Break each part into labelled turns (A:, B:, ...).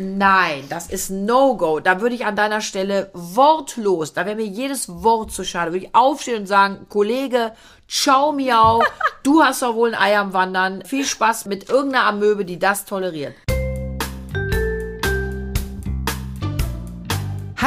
A: Nein, das ist No-Go. Da würde ich an deiner Stelle wortlos, da wäre mir jedes Wort zu schade, würde ich aufstehen und sagen, Kollege, ciao miau, du hast doch wohl ein Ei am Wandern. Viel Spaß mit irgendeiner Amöbe, die das toleriert.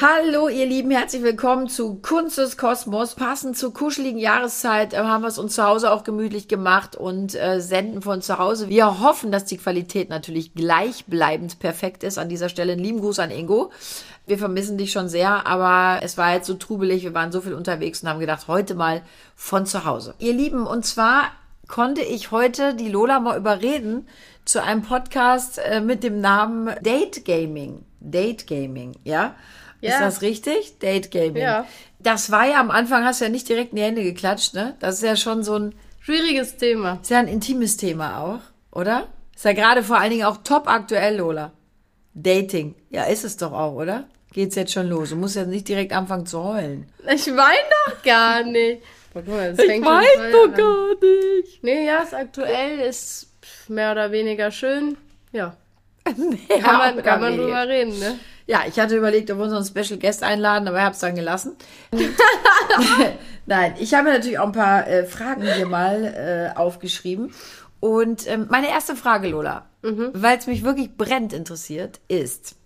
A: Hallo ihr Lieben, herzlich willkommen zu Kunst des Kosmos. Passend zur kuscheligen Jahreszeit äh, haben wir es uns zu Hause auch gemütlich gemacht und äh, senden von zu Hause. Wir hoffen, dass die Qualität natürlich gleichbleibend perfekt ist. An dieser Stelle einen lieben Gruß an Ingo. Wir vermissen dich schon sehr, aber es war jetzt so trubelig, wir waren so viel unterwegs und haben gedacht, heute mal von zu Hause. Ihr Lieben, und zwar konnte ich heute die Lola mal überreden zu einem Podcast äh, mit dem Namen Date Gaming. Date Gaming, ja? Ist
B: Ja.
A: das richtig? Date Gaming.
B: Ja.
A: Das war ja am Anfang, hast du ja nicht direkt in die Hände geklatscht, ne? Das ist ja schon so ein,
B: Schwieriges Thema.
A: ist ja ein intimes Thema auch, oder? Ist ja gerade vor allen Dingen auch top aktuell, Lola. Dating. Ja, ist es doch auch, oder? Geht's jetzt schon los? Du musst ja nicht direkt anfangen zu heulen.
B: Ich weine doch gar nicht. Guck mal, das fängt schon voll an.
A: gar nicht.
B: Nee, ja, ist aktuell, ist mehr oder weniger schön. Ja.
A: Ja,
B: Kann man, kann man drüber reden, ne?
A: Ja, ich hatte überlegt, ob wir unseren Special Guest einladen, aber ich habe es dann gelassen. Nein, ich habe natürlich auch ein paar äh, Fragen hier mal äh, aufgeschrieben. Und ähm, meine erste Frage, Lola, weil es mich wirklich brennend interessiert, ist,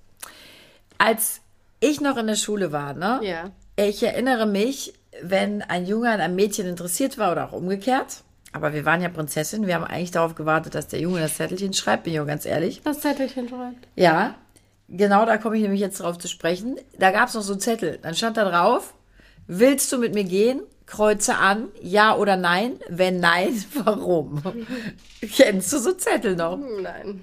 A: als ich noch in der Schule war, ne?
B: Ja.
A: Ich erinnere mich, wenn ein Junge an einem Mädchen interessiert war oder auch umgekehrt. Aber wir waren ja Prinzessin. Wir haben eigentlich darauf gewartet, dass der Junge das Zettelchen schreibt, bin ich auch ganz ehrlich.
B: Das Zettelchen schreibt.
A: Ja, genau da komme ich nämlich jetzt drauf zu sprechen. Da gab es noch so Zettel. Dann stand da drauf, willst du mit mir gehen? Kreuze an, ja oder nein. Wenn nein, warum? Kennst du so Zettel noch?
B: Nein.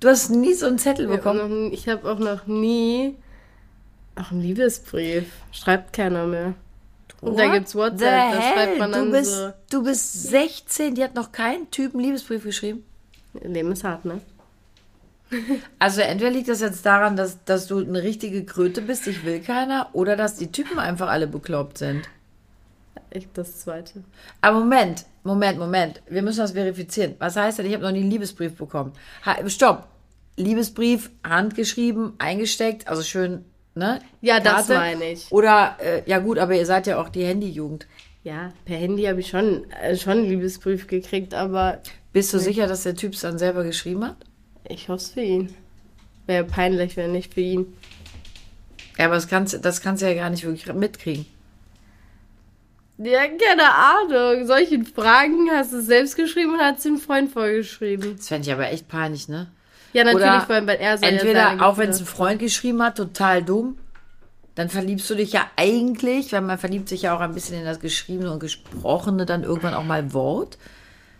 A: Du hast nie so einen Zettel
B: habe
A: bekommen.
B: ich hab auch noch nie. Ach, ein Liebesbrief. Schreibt keiner mehr. Und da
A: What
B: gibt's WhatsApp, da schreibt man dann
A: du bist,
B: so.
A: Du bist 16, die hat noch keinen Typen Liebesbrief geschrieben.
B: Leben ist hart, ne?
A: Also entweder liegt das jetzt daran, dass, dass du eine richtige Kröte bist, ich will keiner, oder dass die Typen einfach alle bekloppt sind.
B: Ich das zweite.
A: Aber Moment, Moment, Moment. Wir müssen das verifizieren. Was heißt denn, ich habe noch nie einen Liebesbrief bekommen? Ha, stopp. Liebesbrief, handgeschrieben, eingesteckt, also schön, ne?
B: Ja, das
A: Karte.
B: meine ich.
A: Oder, äh, ja gut, aber ihr seid ja auch die Handyjugend.
B: Ja, per Handy habe ich schon, äh, schon einen Liebesbrief gekriegt, aber
A: Bist du sicher, dass der Typ es dann selber geschrieben hat?
B: Ich hoffe es für ihn. Wäre peinlich, wenn nicht für ihn.
A: Ja, aber das kannst, das kannst du ja gar nicht wirklich mitkriegen.
B: Ja, keine Ahnung. Solche Fragen hast du selbst geschrieben und hat es dem Freund vorgeschrieben.
A: Das fände ich aber echt peinlich, ne?
B: Ja, natürlich,
A: Oder
B: vor allem, weil er ja
A: Entweder, auch wenn es ein Freund geschrieben hat, total dumm, dann verliebst du dich ja eigentlich, weil man verliebt sich ja auch ein bisschen in das Geschriebene und Gesprochene, dann irgendwann auch mal Wort.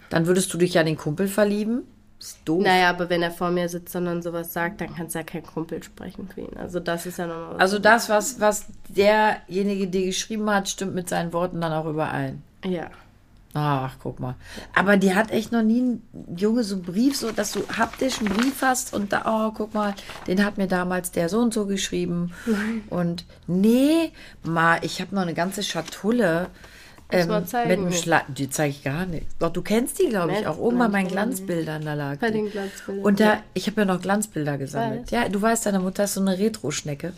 A: Dann würdest du dich ja in den Kumpel verlieben. Ist doof.
B: Naja, aber wenn er vor mir sitzt und dann sowas sagt, dann kannst du ja kein Kumpel sprechen für ihn. Also das ist ja nochmal was.
A: Also das, was, was derjenige dir geschrieben hat, stimmt mit seinen Worten dann auch überein.
B: ja.
A: Ach, guck mal. Aber die hat echt noch nie einen Junge so einen Brief, so dass du haptisch einen Brief hast und da, oh, guck mal, den hat mir damals der so und so geschrieben. Und nee, mal, ich habe noch eine ganze Schatulle. Ähm,
B: mal zeigen.
A: mit einem Schla Die zeige ich gar nicht. Doch, du kennst die, glaube ich, auch. Oben bei meinen. Glanzbildern, da lag
B: Bei den Glanzbildern,
A: Und da, ich habe ja noch Glanzbilder gesammelt.
B: weiß.
A: Ja, du weißt, deine Mutter ist so eine Retro-Schnecke.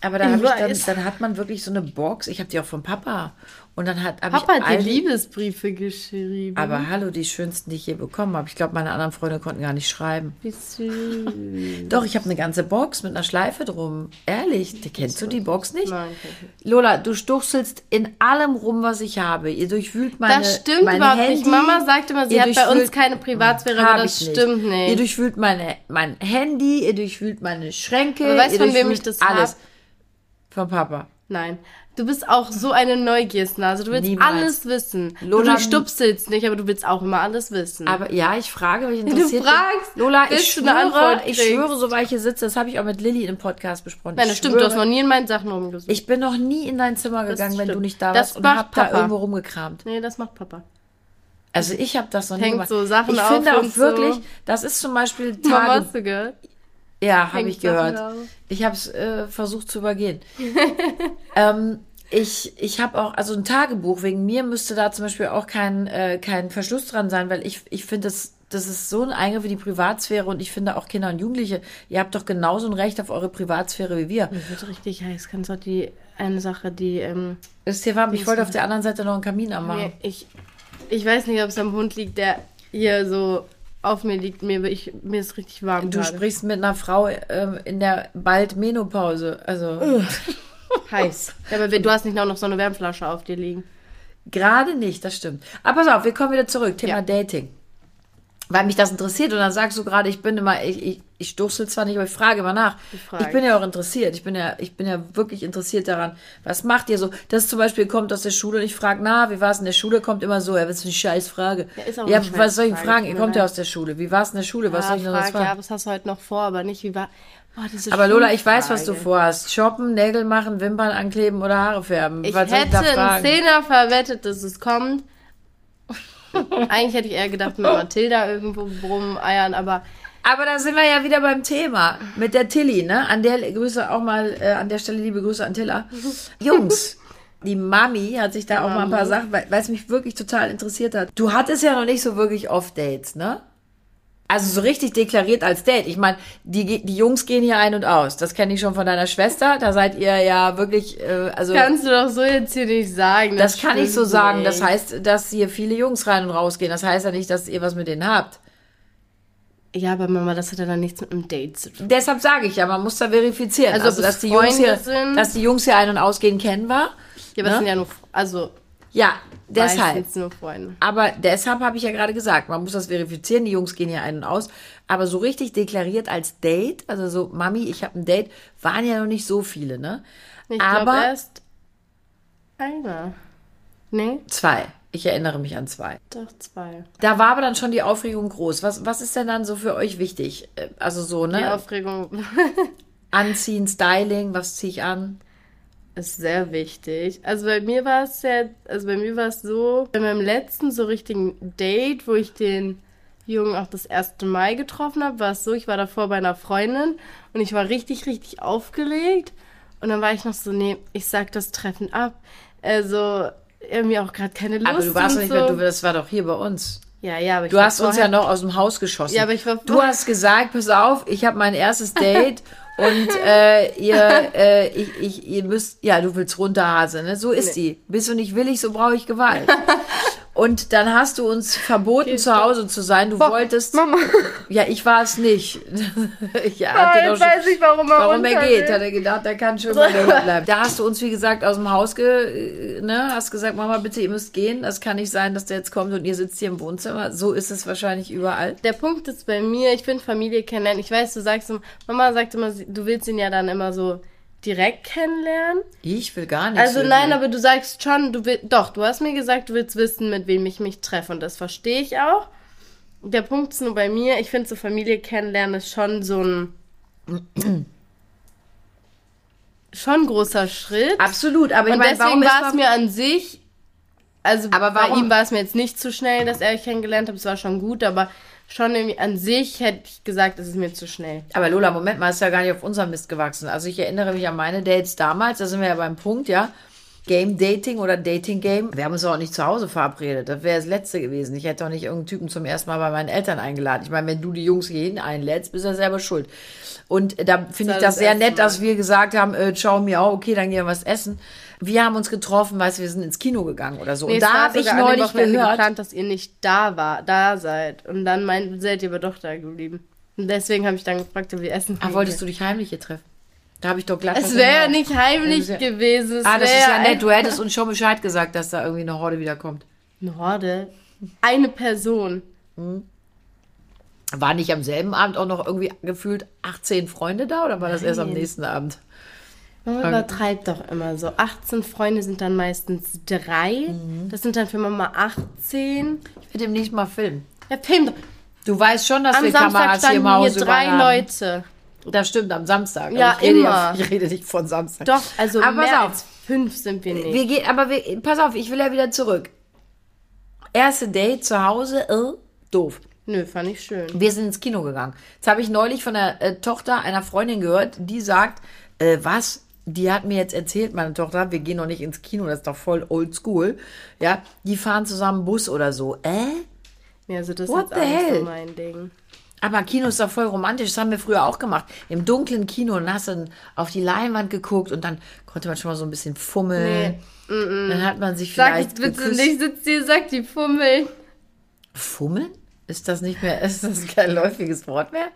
A: Aber da dann, dann hat man wirklich so eine Box. Ich habe die auch von Papa. Und dann hat
B: Papa
A: ich
B: hat
A: all
B: Liebesbriefe geschrieben.
A: aber hallo, die schönsten, die ich je bekommen habe. Ich glaube, meine anderen Freunde konnten gar nicht schreiben.
B: Wie süß.
A: Doch, ich habe eine ganze Box mit einer Schleife drum. Ehrlich, die, kennst du die Box nicht?
B: Nein, nicht.
A: Lola, du stuchselst in allem rum, was ich habe. Ihr durchwühlt meine
B: Das stimmt
A: mein
B: überhaupt
A: Handy.
B: nicht. Mama sagt immer, sie
A: Ihr
B: hat bei uns keine Privatsphäre, aber das stimmt
A: Ihr
B: nicht.
A: durchwühlt meine, mein Handy, ihr durchwühlt meine Schränke.
B: Aber weißt
A: ihr
B: du, von wem ich das
A: alles.
B: hab?
A: Von Papa.
B: Nein. Du bist auch so eine Neugiersnase. Du willst
A: Niemals.
B: alles wissen.
A: Lola-
B: du stupselst nicht, aber du willst auch immer alles wissen.
A: Aber ja, ich frage, weil ich interessiert
B: fragst,
A: bin. Lola, ich
B: du eine
A: schwöre, ich schwöre, so weil ich hier sitze, das habe ich auch mit Lilly im Podcast besprochen.
B: Nein, das stimmt. Du hast
A: schwöre,
B: noch nie in meinen Sachen rumgesucht.
A: Ich bin noch nie in dein Zimmer gegangen, wenn du nicht da
B: Das
A: warst und
B: macht
A: hab da
B: Papa.
A: irgendwo rumgekramt.
B: nee, das macht Papa.
A: Also ich habe das noch nie
B: Hängt
A: gemacht.
B: so Sachen
A: ich
B: auf
A: finde auch
B: und
A: wirklich,
B: so.
A: das ist zum Beispiel
B: Mama,
A: Tage,
B: hast du gehört?
A: Ja, habe ich gehört.
B: Auf.
A: Ich habe es äh, versucht zu übergehen. ähm, ich ich habe auch, also ein Tagebuch, wegen mir müsste da zum Beispiel auch kein, äh, kein Verschluss dran sein, weil ich, ich finde, das, das ist so ein Eingriff in die Privatsphäre und ich finde auch Kinder und Jugendliche, ihr habt doch genauso ein Recht auf eure Privatsphäre wie wir.
B: Mir wird richtig heiß. Kannst du auch die eine Sache, die ähm,
A: Ist hier warm? Ich wollte auf der anderen Seite noch einen Kamin anmachen.
B: ich ich weiß nicht, ob es am Hund liegt, der hier so auf mir liegt. Mir, ich, mir ist richtig warm
A: Du
B: gerade.
A: sprichst mit einer Frau ähm, in der bald Menopause. Also
B: heiß. Ja, aber du hast nicht auch noch so eine Wärmflasche auf dir liegen.
A: Gerade nicht, das stimmt. Aber pass auf, wir kommen wieder zurück. Thema
B: Ja.
A: Dating. Weil mich das interessiert und dann sagst du gerade, ich bin immer, ich, ich, ich stoßel zwar nicht, aber ich frage immer nach.
B: Ich frage.
A: Ich bin ja auch interessiert. Ich bin ja, ich bin ja wirklich interessiert daran. Was macht ihr so? Das zum Beispiel kommt aus der Schule und ich frage, na, wie war es in der Schule? Kommt immer so, ja, das ist eine scheiß Frage.
B: Ja, ist auch
A: Ja, was soll ich
B: Scheißfrage,
A: fragen? Ihr kommt ja aus der Schule. Wie war es in der Schule? Was
B: ah,
A: soll ich noch
B: frag,
A: was fragen?
B: ja, was hast du heute noch vor, aber nicht wie war. Diese
A: aber Lola, ich weiß, was du vorhast. Shoppen, Nägel machen, Wimpern ankleben oder Haare färben.
B: Ich
A: was
B: hätte einen? Zehner verwettet, dass es kommt. Eigentlich hätte ich eher gedacht, mit Mathilda irgendwo rumeiern, aber
A: Aber da sind wir ja wieder beim Thema mit der Tilly, ne? An der Grüße auch mal, äh, an der Stelle liebe Grüße an Tilla. Jungs, die Mami hat sich da auch mal ein paar Sachen, weil es mich wirklich total interessiert hat. Du hattest ja noch nicht so wirklich oft Dates, ne? Also so richtig deklariert als Date. Ich meine, die, die Jungs gehen hier ein und aus. Das kenne ich schon von deiner Schwester. Da seid ihr ja wirklich, äh, also
B: kannst du doch so jetzt hier nicht sagen.
A: das kann ich so sagen.
B: nicht.
A: Das heißt, dass hier viele Jungs rein und rausgehen. Das heißt ja nicht, dass ihr was mit denen habt.
B: Ja, aber Mama, das hat ja dann nichts mit einem Date zu tun.
A: Deshalb sage ich ja, man muss da verifizieren.
B: Also,
A: Also, dass die Jungs hier,
B: sind.
A: dass die Jungs hier ein- und ausgehen kennen war.
B: Ja, aber
A: Ne?
B: es sind ja nur, also
A: Ja, deshalb. Aber deshalb habe ich ja gerade gesagt, man muss das verifizieren. Die Jungs gehen hier ein und aus. Aber so richtig deklariert als Date, also so, Mami, ich habe ein Date, waren ja noch nicht so viele, ne?
B: Ich
A: aber
B: erst einer. Nee,
A: zwei. Ich erinnere mich an zwei.
B: doch zwei.
A: Da war aber dann schon die Aufregung groß. Was, was ist denn dann so für euch wichtig? Äh, Also so,
B: Die
A: ne?
B: Aufregung
A: Anziehen, Styling, was ziehe ich an?
B: Ist sehr wichtig. Also bei mir war es ja, also bei mir war es so, bei meinem letzten so richtigen Date, wo ich den Jungen auch das erste Mal getroffen habe, war es so, ich war davor bei einer Freundin und ich war richtig, richtig aufgeregt. Und dann war ich noch so, nee, ich sag das Treffen ab. Also, irgendwie auch gerade keine Lust.
A: Aber du warst doch nicht
B: so.
A: mehr, du, das war doch hier bei uns.
B: Ja, ja, aber ich
A: Du hast uns ja
B: vorher-
A: noch aus dem Haus geschossen.
B: Ja, aber ich war
A: Du hast gesagt, pass auf, ich habe mein erstes Date und äh, ihr, äh, ich, ich, ihr müsst, ja, du willst runter, Hase, ne? So ist die. Bist du nicht willig, so brauche ich Gewalt. Und dann hast du uns verboten, zu Hause zu sein. Du wolltest.
B: Mama.
A: Ja, ich war es nicht. ja,
B: Ah,
A: hat dir
B: jetzt
A: doch
B: weiß ich, warum er
A: Warum er geht,
B: will.
A: hat er gedacht, er kann schon bei der bleiben. Da hast du uns, wie gesagt, aus dem Haus ge, ne, hast gesagt, Mama, bitte, ihr müsst gehen. Das kann nicht sein, dass der jetzt kommt und ihr sitzt hier im Wohnzimmer. So ist es wahrscheinlich überall.
B: Der Punkt ist bei mir, ich finde Familie kennenlernen. Ich weiß, du sagst, immer- Mama sagt immer, du willst ihn ja dann immer so direkt kennenlernen.
A: Ich will gar nicht.
B: Also
A: so
B: nein, aber du sagst schon, du willst, doch, du hast mir gesagt, du willst wissen, mit wem ich mich treffe und das verstehe ich auch. Der Punkt ist nur bei mir, ich finde so Familie kennenlernen ist schon so ein schon ein großer Schritt.
A: Absolut, aber ich
B: und deswegen war es mir an sich, also
A: Aber
B: bei ihm war es mir jetzt nicht zu schnell, dass er euch kennengelernt hat, es war schon gut, aber schon irgendwie an sich hätte ich gesagt, es ist mir zu schnell.
A: Aber Lola, Moment mal, ist ja gar nicht auf unserem Mist gewachsen. Also ich erinnere mich an meine Dates damals, da sind wir ja beim Punkt, ja. Game Dating oder Dating Game. Wir haben uns auch nicht zu Hause verabredet. Das wäre das Letzte gewesen. Ich hätte doch nicht irgendeinen Typen zum ersten Mal bei meinen Eltern eingeladen. Ich meine, wenn du die Jungs hier hin einlädst, bist du ja selber schuld. Und da finde ich das
B: das
A: sehr nett, dass wir gesagt haben, äh, ciao, miau, okay, dann gehen wir was essen. Wir haben uns getroffen, weißt du, wir sind ins Kino gegangen oder so.
B: Nee,
A: und da habe ich neulich gehört,
B: geplant, dass ihr nicht da war, da seid. Und dann meint, seid ihr aber doch da geblieben. Und deswegen habe ich dann gefragt, ob wir essen
A: ah, wolltest du dich heimlich hier treffen? Da habe ich doch glatt
B: Es wäre ja
A: der-
B: nicht heimlich
A: Ja.
B: gewesen. Es
A: Ah, das ist ja nett. Du hättest uns schon Bescheid gesagt, dass da irgendwie eine Horde wiederkommt.
B: Eine Horde. Eine Person.
A: War nicht am selben Abend auch noch irgendwie gefühlt 18 Freunde da oder war das erst am
B: Nein.
A: nächsten Abend?
B: Man übertreibt doch immer so. 18 Freunde sind dann meistens drei.
A: Mhm.
B: Das sind dann für Mama 18.
A: Ich will demnächst mal filmen.
B: Ja, film doch.
A: Du weißt schon, dass
B: Am
A: wir
B: Samstag
A: Kameras hier im
B: standen hier
A: Haus
B: drei
A: haben.
B: Leute.
A: Das stimmt, am Samstag.
B: Ja,
A: ich rede
B: immer.
A: ich rede nicht von Samstag.
B: Doch, also
A: Aber pass
B: mehr
A: auf.
B: als fünf sind wir nicht.
A: Wir gehen, aber wir, pass auf, ich will ja wieder zurück. Erste Date zu Hause, äh, doof.
B: Nö, fand ich schön.
A: Wir sind ins Kino gegangen. Jetzt habe ich neulich von der äh, Tochter einer Freundin gehört, die sagt, äh, was? Die hat mir jetzt erzählt, meine Tochter, wir gehen noch nicht ins Kino, das ist doch voll old school. Ja, die fahren zusammen Bus oder so. Äh?
B: Ja, also das
A: What
B: ist jetzt so mein Ding.
A: Aber Kino ist doch voll romantisch. Das haben wir früher auch gemacht. Im dunklen Kino und hast dann auf die Leinwand geguckt und dann konnte man schon mal so ein bisschen fummeln. Dann hat man sich
B: Sag
A: vielleicht
B: es bitte
A: geküsst.
B: nicht, sitzt hier, sagt die Fummeln.
A: Fummeln? Ist das nicht mehr, ist das kein läufiges Wort mehr?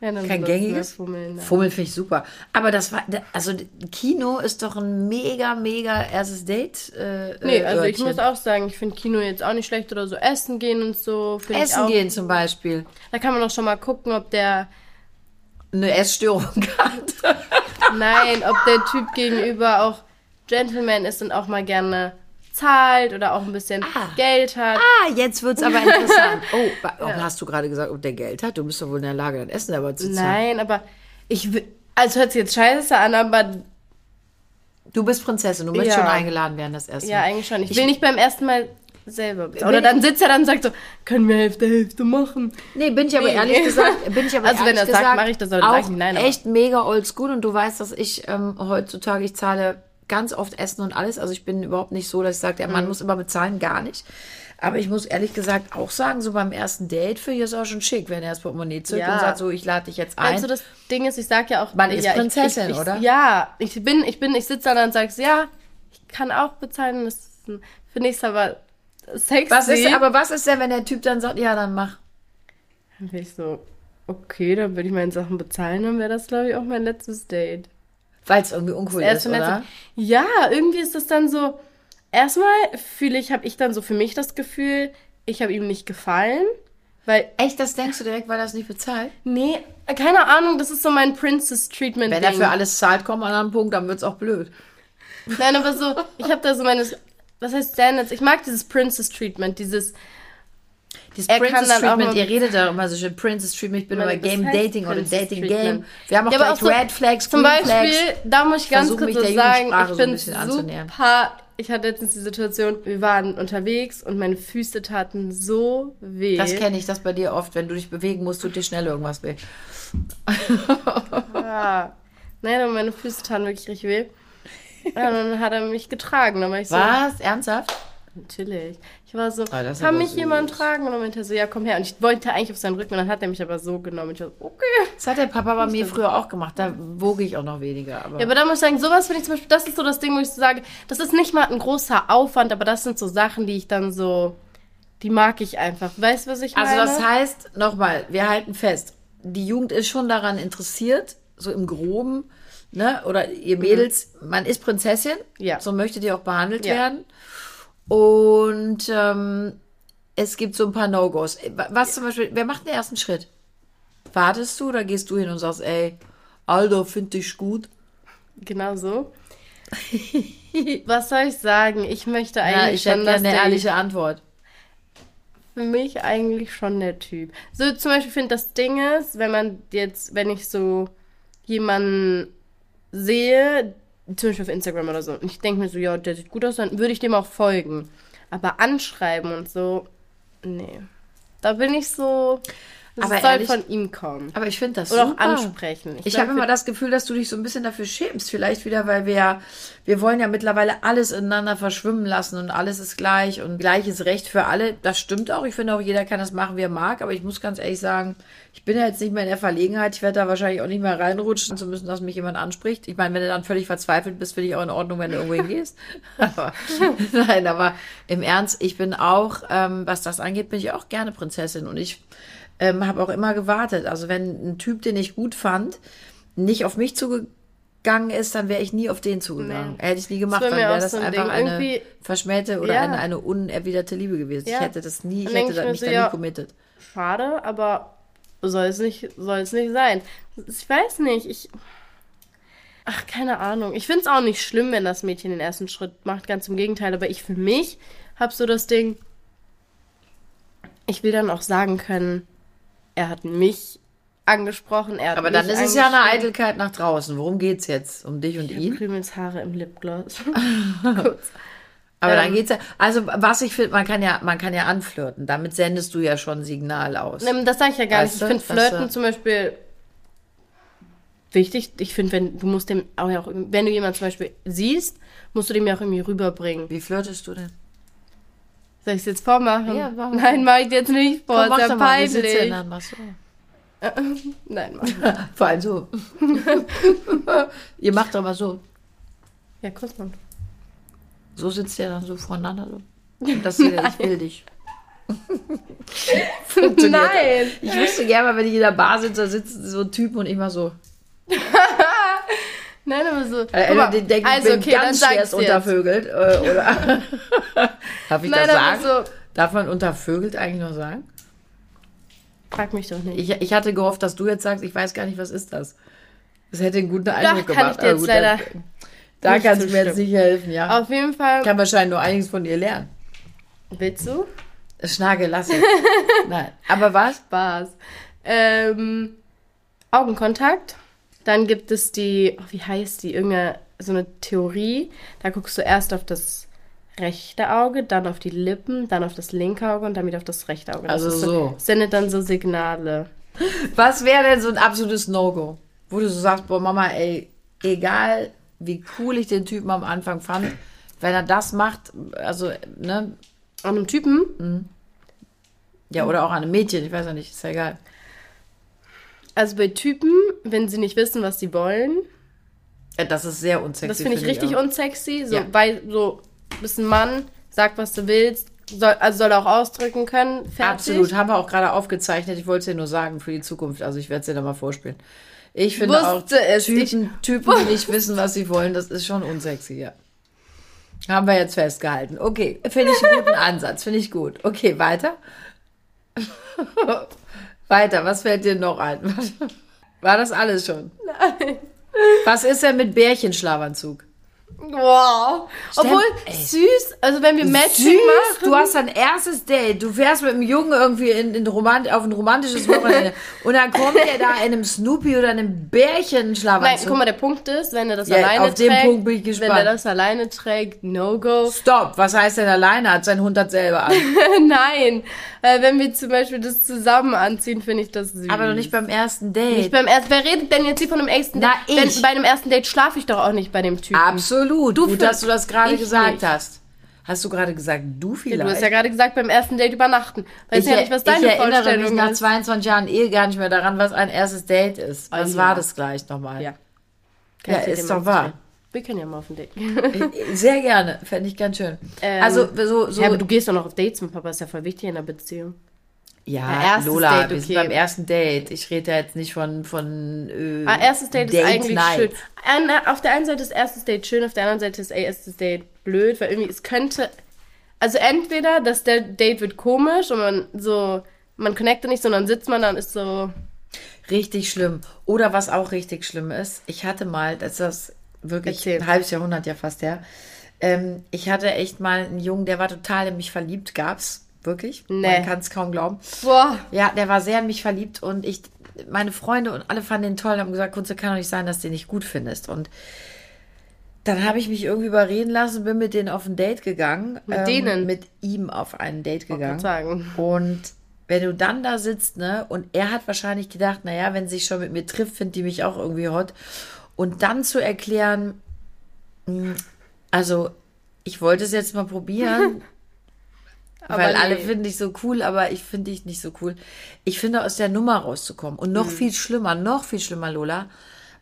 B: Ja,
A: Kein gängiges?
B: Fummeln.
A: Fummeln finde ich super. Aber das war, also Kino ist doch ein mega, mega erstes Date. Äh,
B: Nee,
A: äh,
B: also ich
A: Örtchen.
B: muss auch sagen, ich finde Kino jetzt auch nicht schlecht oder so. Essen gehen und so. ich
A: Essen
B: auch.
A: gehen zum Beispiel.
B: Da kann man doch schon mal gucken, ob der,
A: Eine Essstörung hat.
B: nein, ob der Typ gegenüber auch Gentleman ist und auch mal gerne zahlt oder auch ein bisschen Geld hat.
A: Ah, jetzt wird's aber interessant. Oh, oh hast du gerade gesagt, ob der Geld hat? Du bist doch wohl in der Lage, dein Essen aber zu zahlen.
B: Nein, aber ich will, also hört sich jetzt scheiße an, aber
A: Du bist Prinzessin, du möchtest
B: Ja.
A: schon eingeladen werden das erste
B: ja,
A: Mal.
B: eigentlich schon. Ich, will nicht beim ersten Mal selber Oder dann sitzt er dann und sagt so, können wir Hälfte, Hälfte machen.
A: Nee, bin ich aber
B: Nee.
A: ehrlich gesagt, bin ich aber
B: Also wenn
A: ehrlich
B: er sagt, mache ich das, dann
A: auch
B: sag ich nein,
A: echt mega oldschool und du weißt, dass ich ähm, heutzutage, ich zahle ganz oft Essen und alles, also ich bin überhaupt nicht so, dass ich sage, der
B: Mhm.
A: Mann muss immer bezahlen, gar nicht. Aber ich muss ehrlich gesagt auch sagen, so beim ersten Date finde ich es auch schon schick, wenn er das Portemonnaie zückt
B: Ja.
A: und sagt so, ich lade dich jetzt ein.
B: Also das Ding ist, ich sag ja auch,
A: Man ist
B: ja, ich-
A: Prinzessin,
B: ich, ich,
A: oder?
B: Ja, ich bin, ich bin, ich sitze da und sagst, ja, ich kann auch bezahlen. Das ist finde ich aber sexy.
A: was ist, aber was ist denn, wenn der Typ dann sagt, ja, dann mach.
B: Dann bin ich so, okay, dann würde ich meine Sachen bezahlen, dann wäre das, glaube ich, auch mein letztes Date.
A: Weil es irgendwie uncool ist, oder?
B: Ja, irgendwie ist das dann so. Erstmal fühle ich, habe ich dann so für mich das Gefühl, ich habe ihm nicht gefallen, weil
A: Echt, das denkst du direkt, weil er es nicht bezahlt?
B: nee, keine Ahnung, das ist so mein Princess Treatment.
A: Wenn er für alles zahlt, kommt man an einen Punkt, dann wird's auch blöd.
B: Nein, aber so, ich habe da so meine, was heißt Standards? Ich mag dieses Princess Treatment, dieses,
A: Dieses
B: Er kann
A: Princess
B: dann auch
A: Treatment,
B: mal-
A: ihr redet da immer so schön Princess Treatment, ich bin
B: das
A: Game Dating oder
B: Princess
A: Dating
B: Treatment.
A: Game. Wir haben auch
B: Ja,
A: gleich
B: auch so-
A: Red Flags,
B: zum
A: Green
B: Beispiel,
A: Flags.
B: da muss ich ganz kurz
A: der
B: sagen, ich
A: so
B: bin
A: anzunähern.
B: super, ich hatte letztens die Situation, wir waren unterwegs und meine Füße taten so weh.
A: Das kenne ich, das bei dir oft. Wenn du dich bewegen musst, tut dir schnell irgendwas weh.
B: Ah. Nein, aber meine Füße taten wirklich richtig weh. Ja, dann hat er mich getragen. Dann war ich so,
A: Was? Ernsthaft?
B: natürlich. Ich war so,
A: Ah,
B: kann mich
A: süß.
B: jemand tragen? Und dann meinte er so, ja, komm her. Und ich wollte eigentlich auf seinen Rücken und dann hat er mich aber so genommen. Ich war so, okay.
A: Das hat der Papa bei mir früher auch gemacht. Da woge ich auch noch weniger. Aber,
B: Ja, aber da muss ich sagen, sowas finde ich zum Beispiel, das ist so das Ding, wo ich so sage, das ist nicht mal ein großer Aufwand, aber das sind so Sachen, die ich dann so, die mag ich einfach. Weißt du, was ich
A: also
B: meine?
A: das heißt, nochmal, wir halten fest, die Jugend ist schon daran interessiert, so im Groben, ne? Oder ihr Mädels, man ist Prinzessin,
B: Mhm. Ja.
A: so möchtet ihr auch behandelt
B: Ja.
A: werden. Und ähm, es gibt so ein paar No-Gos. Was zum Beispiel, wer macht den ersten Schritt? Wartest du oder gehst du hin und sagst, ey, Alter, find dich gut?
B: Genau so. was soll ich sagen? Ich möchte
A: Ja,
B: eigentlich
A: ich hätte
B: schon
A: gerne eine ehrliche Antwort.
B: für mich eigentlich schon der Typ. So zum Beispiel finde das Ding ist, wenn man jetzt, wenn ich so jemanden sehe, zum Beispiel auf Instagram oder so, und ich denke mir so, ja, der sieht gut aus, dann würde ich dem auch folgen. Aber anschreiben und so, nee. Da bin ich so, das
A: Aber
B: soll
A: ehrlich-
B: von ihm kommen.
A: Aber ich finde das
B: Oder auch
A: super.
B: ansprechen.
A: Ich
B: glaub,
A: habe immer das Gefühl, dass du dich so ein bisschen dafür schämst. Vielleicht wieder, weil wir ja, wir wollen ja mittlerweile alles ineinander verschwimmen lassen und alles ist gleich und gleiches Recht für alle. Das stimmt auch. Ich finde auch, jeder kann das machen, wie er mag. Aber ich muss ganz ehrlich sagen, ich bin ja jetzt nicht mehr in der Verlegenheit. Ich werde da wahrscheinlich auch nicht mehr reinrutschen, zu müssen, dass mich jemand anspricht. Ich meine, wenn du dann völlig verzweifelt bist, finde ich auch in Ordnung, wenn du irgendwo hingehst. aber, nein, aber im Ernst, ich bin auch, ähm, was das angeht, bin ich auch gerne Prinzessin und ich ähm, habe auch immer gewartet. Also wenn ein Typ, den ich gut fand, nicht auf mich zugegangen ist, dann wäre ich nie auf den zugegangen.
B: Nee.
A: Hätte ich nie gemacht, dann wäre das
B: so ein
A: einfach
B: Ding.
A: eine
B: Irgendwie-
A: verschmähte oder
B: Ja.
A: eine, eine unerwiderte Liebe gewesen. Ich
B: Ja.
A: hätte das nie, ich hätte
B: ich
A: mich
B: so,
A: da
B: ja.
A: nie committed.
B: Schade, aber soll es nicht, soll es nicht sein. Ich weiß nicht, ich. Ach, keine Ahnung. Ich finde es auch nicht schlimm, wenn das Mädchen den ersten Schritt macht, ganz im Gegenteil. Aber ich für mich habe so das Ding, ich will dann auch sagen können, er hat mich angesprochen, er hat
A: Aber dann ist es ja eine. Eitelkeit nach draußen. Worum geht's jetzt? Um dich und ihn?
B: Krümelshaare im Lipgloss. Kurz.
A: Aber dann
B: Ähm.
A: geht's ja. Also was ich finde, man kann ja, man kann ja anflirten. Damit sendest du ja schon ein Signal aus.
B: Ähm, Das sage ich ja gar
A: Weißt
B: nicht. Ich finde Flirten
A: du?
B: zum Beispiel wichtig. Ich finde, wenn du musst dem auch wenn du jemanden zum Beispiel siehst, musst du dem ja auch irgendwie rüberbringen.
A: Wie flirtest du denn?
B: Soll ich es jetzt vormachen?
A: Ja, mal.
B: Nein, mach ich jetzt nicht vor.
A: Komm, mach
B: ist ja
A: doch mal. Sitzt
B: peinlich.
A: dann? Machst du?
B: Nein, mach.
A: Vor allem so. Ihr macht doch mal so.
B: Ja, kurz mal.
A: So sitzt ihr dann so voneinander. So. Das hier, ich will dich.
B: Nein!
A: Ich wüsste gerne mal, wenn ich in der Bar sitze, da sitzen so Typen und ich mal so.
B: Nein, aber so. Mal,
A: die denken,
B: also, okay,
A: ganz
B: sag's
A: schwerst
B: jetzt.
A: untervögelt. Äh, oder Darf ich
B: Nein,
A: das sagen?
B: so.
A: Darf man untervögelt eigentlich noch sagen?
B: Frag mich doch nicht.
A: Ich, ich hatte gehofft, dass du jetzt sagst, ich weiß gar nicht, was ist das. Das hätte einen guten Eindruck gemacht.
B: ich dir
A: aber
B: jetzt leider
A: dann- da
B: nicht
A: kannst du mir jetzt nicht helfen, ja.
B: Auf jeden Fall.
A: Ich kann wahrscheinlich nur einiges von dir lernen.
B: Willst du?
A: Schnage, lass es. Nein. Aber was?
B: Spaß. Ähm, Augenkontakt. Dann gibt es die, oh, wie heißt die? Irgendeine, so eine Theorie. Da guckst du erst auf das rechte Auge, dann auf die Lippen, dann auf das linke Auge und dann wieder auf das rechte Auge. Das
A: Also
B: ist
A: so.
B: Sendet dann so Signale.
A: Was wäre denn so ein absolutes No-Go? Wo du so sagst, boah, Mama, ey, egal wie cool ich den Typen am Anfang fand, wenn er das macht, also, ne,
B: An einem Typen,
A: ja, oder auch an einem Mädchen, ich weiß ja nicht, ist ja egal.
B: Also bei Typen, wenn sie nicht wissen, was sie wollen,
A: Ja, das ist sehr unsexy.
B: das finde ich richtig
A: auch.
B: unsexy. So,
A: Ja.
B: weil so, du bist ein Mann, sag, was du willst, soll, also soll er auch ausdrücken können. Fertig.
A: Absolut, haben wir auch gerade aufgezeichnet. Ich wollte es dir nur sagen für die Zukunft. Also ich werde es dir dann mal vorspielen. Ich finde
B: Wusste
A: auch
B: es,
A: Typen, Typen, die nicht wissen, was sie wollen, das ist schon unsexy, ja. Haben wir jetzt festgehalten. Okay, finde ich einen guten Ansatz, finde ich gut. Okay, weiter. weiter, was fällt dir noch ein? War das alles schon? Nein. Was ist denn mit Bärchenschlafanzug?
B: Wow. Obwohl,
A: ey.
B: süß, also wenn wir Matching
A: Süß,
B: machen.
A: du hast dein erstes Date. Du fährst mit einem Jungen irgendwie in, in Romant auf ein romantisches Wochenende. und dann kommt er da in einem Snoopy oder einem
B: Nein,
A: Bärchenschlafanzug.
B: guck mal, der Punkt ist, wenn er das
A: Ja,
B: alleine
A: auf den
B: trägt.
A: Punkt bin ich gespannt.
B: Wenn er das alleine trägt, no go.
A: Stopp, was heißt denn alleine? Hat sein Hund das selber an.
B: Nein. Äh, wenn wir zum Beispiel das zusammen anziehen, finde ich das süß.
A: Aber doch nicht beim ersten Date.
B: Nicht beim ersten. Wer redet denn jetzt hier von einem ersten
A: Na,
B: Date? Wenn,
A: ich.
B: bei einem ersten Date schlafe ich doch auch nicht bei dem Typen.
A: Absolut.
B: Du
A: Gut, dass du das gerade
B: ich
A: gesagt
B: nicht.
A: hast. Hast du gerade gesagt, du
B: Ja,
A: vielleicht?
B: du hast ja gerade gesagt, beim ersten Date übernachten. Weiß
A: ich,
B: ja nicht, was
A: ich
B: deine
A: erinnere mich
B: Vorstellung
A: nach
B: ist.
A: 22 Jahren eh gar nicht mehr daran, was ein erstes Date ist.
B: Ah,
A: Was
B: ja.
A: war das gleich nochmal?
B: Ja.
A: Ja,
B: Kann ich dir
A: ist doch wahr.
B: Wir können ja mal auf ein Date.
A: Sehr gerne, fände ich ganz schön.
B: Ähm,
A: also so, so
B: ja, aber du gehst doch noch auf Dates mit Papa, ist ja voll wichtig in der Beziehung.
A: Ja,
B: Ja,
A: Lola,
B: Date,
A: wir sind
B: okay.
A: beim ersten Date. Ich rede ja jetzt nicht von von äh,
B: Ah, erstes Date, ist eigentlich
A: Night.
B: schön. An, auf der einen Seite ist erstes Date schön, auf der anderen Seite ist erstes Date blöd, weil irgendwie es könnte. Also entweder das Date wird komisch und man so, man connectet nicht, sondern sitzt man da und ist so.
A: Richtig schlimm. Oder was auch richtig schlimm ist, ich hatte mal, das ist das wirklich
B: Erzähl.
A: ein halbes Jahrhundert ja fast her. Ähm, ich hatte echt mal einen Jungen, der war total in mich verliebt, gab's wirklich.
B: Nee.
A: Man kann es kaum glauben.
B: Boah.
A: Ja, der war sehr in mich verliebt und ich, meine Freunde und alle fanden ihn toll und haben gesagt, Kunze, kann doch nicht sein, dass du den nicht gut findest. Und dann habe ich mich irgendwie überreden lassen, bin mit denen auf ein Date gegangen. ähm,
B: Mit denen?
A: Mit ihm auf ein Date gegangen.
B: grad sagen.
A: Und wenn du dann da sitzt, ne, und er hat wahrscheinlich gedacht, naja, wenn sie sich schon mit mir trifft, findet die mich auch irgendwie hot. Und dann zu erklären, mh, also ich wollte es jetzt mal probieren,
B: Aber
A: weil
B: nee.
A: alle finden dich so cool, aber ich finde dich nicht so cool. Ich finde, aus der Nummer rauszukommen. Und
B: Mhm.
A: noch viel schlimmer, noch viel schlimmer, Lola.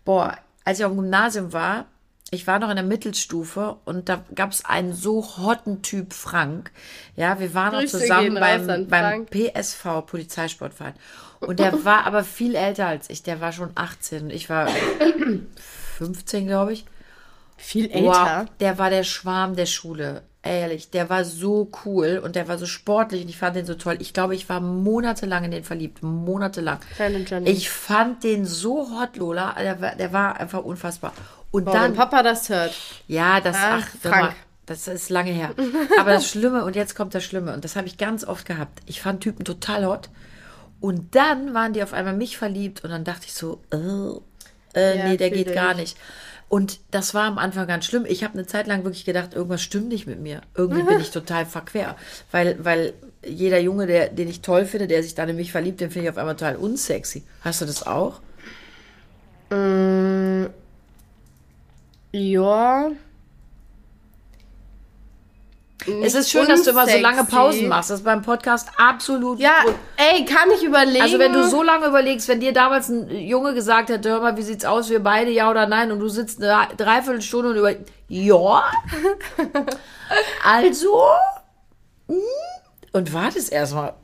A: Boah, als ich auf dem Gymnasium war, ich war noch in der Mittelstufe und da gab es einen so hotten Typ Frank. Ja, wir waren noch
B: Grüße
A: zusammen
B: gehen raus
A: beim, beim. PSV, Polizeisportverein. Und der war aber viel älter als ich. Der war schon 18 und ich war 15, glaube ich.
B: Viel
A: Wow,
B: älter.
A: der war der Schwarm der Schule. Ehrlich, der war so cool und der war so sportlich und ich fand den so toll. Ich glaube, ich war monatelang in den verliebt. Monatelang. Ich fand den so hot, Lola. Der war, der war einfach unfassbar. Und
B: Boah,
A: dann,
B: wenn Papa das hört.
A: ja, das,
B: Ah,
A: ach, sag
B: Frank.
A: mal, das ist lange her. Aber das Schlimme, und jetzt kommt das Schlimme, und das habe ich ganz oft gehabt. Ich fand Typen total hot. Und dann waren die auf einmal mich verliebt und dann dachte ich so, oh, äh,
B: Ja,
A: nee, der geht gar nicht. Und das war am Anfang ganz schlimm. Ich habe eine Zeit lang wirklich gedacht, irgendwas stimmt nicht mit mir. Irgendwie bin ich total verquer. Weil, weil jeder Junge, der, den ich toll finde, der sich dann in mich verliebt, den finde ich auf einmal total unsexy. Hast du das auch?
B: Mm, ja.
A: Es ist schön, dass du immer so lange. Pausen machst. Das ist beim Podcast absolut
B: Ja,
A: cool.
B: ey, kann ich überlegen.
A: Also wenn du so lange überlegst, wenn dir damals ein Junge gesagt hätte, hör mal, wie sieht's aus, wir beide, ja oder nein, und du sitzt eine Dreiviertelstunde und über, ja, also, hm, und wartest erstmal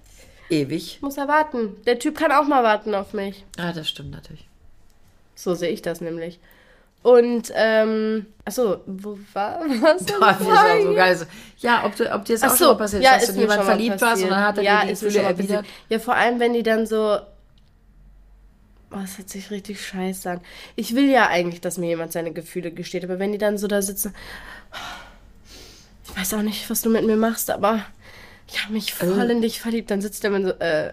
A: ewig.
B: muss er warten. Der Typ kann auch mal warten auf mich.
A: Ah, das stimmt natürlich.
B: So sehe ich das nämlich. Und, ähm, achso, wo war was? denn
A: Das ist auch so geil. Ja, ob, du, ob dir das auch
B: so,
A: schon mal passiert ist,
B: ja,
A: dass
B: ist
A: du jemanden
B: schon mal
A: verliebt warst und dann hat er
B: ja,
A: dir die Gefühle erwidert.
B: Ja, vor allem, wenn die dann so, oh, das hört sich richtig scheiße an. Ich will ja eigentlich, dass mir jemand seine Gefühle gesteht, aber wenn die dann so da sitzen, ich weiß auch nicht, was du mit mir machst, aber ich habe mich voll
A: Also
B: in dich verliebt, dann sitzt der man so, äh,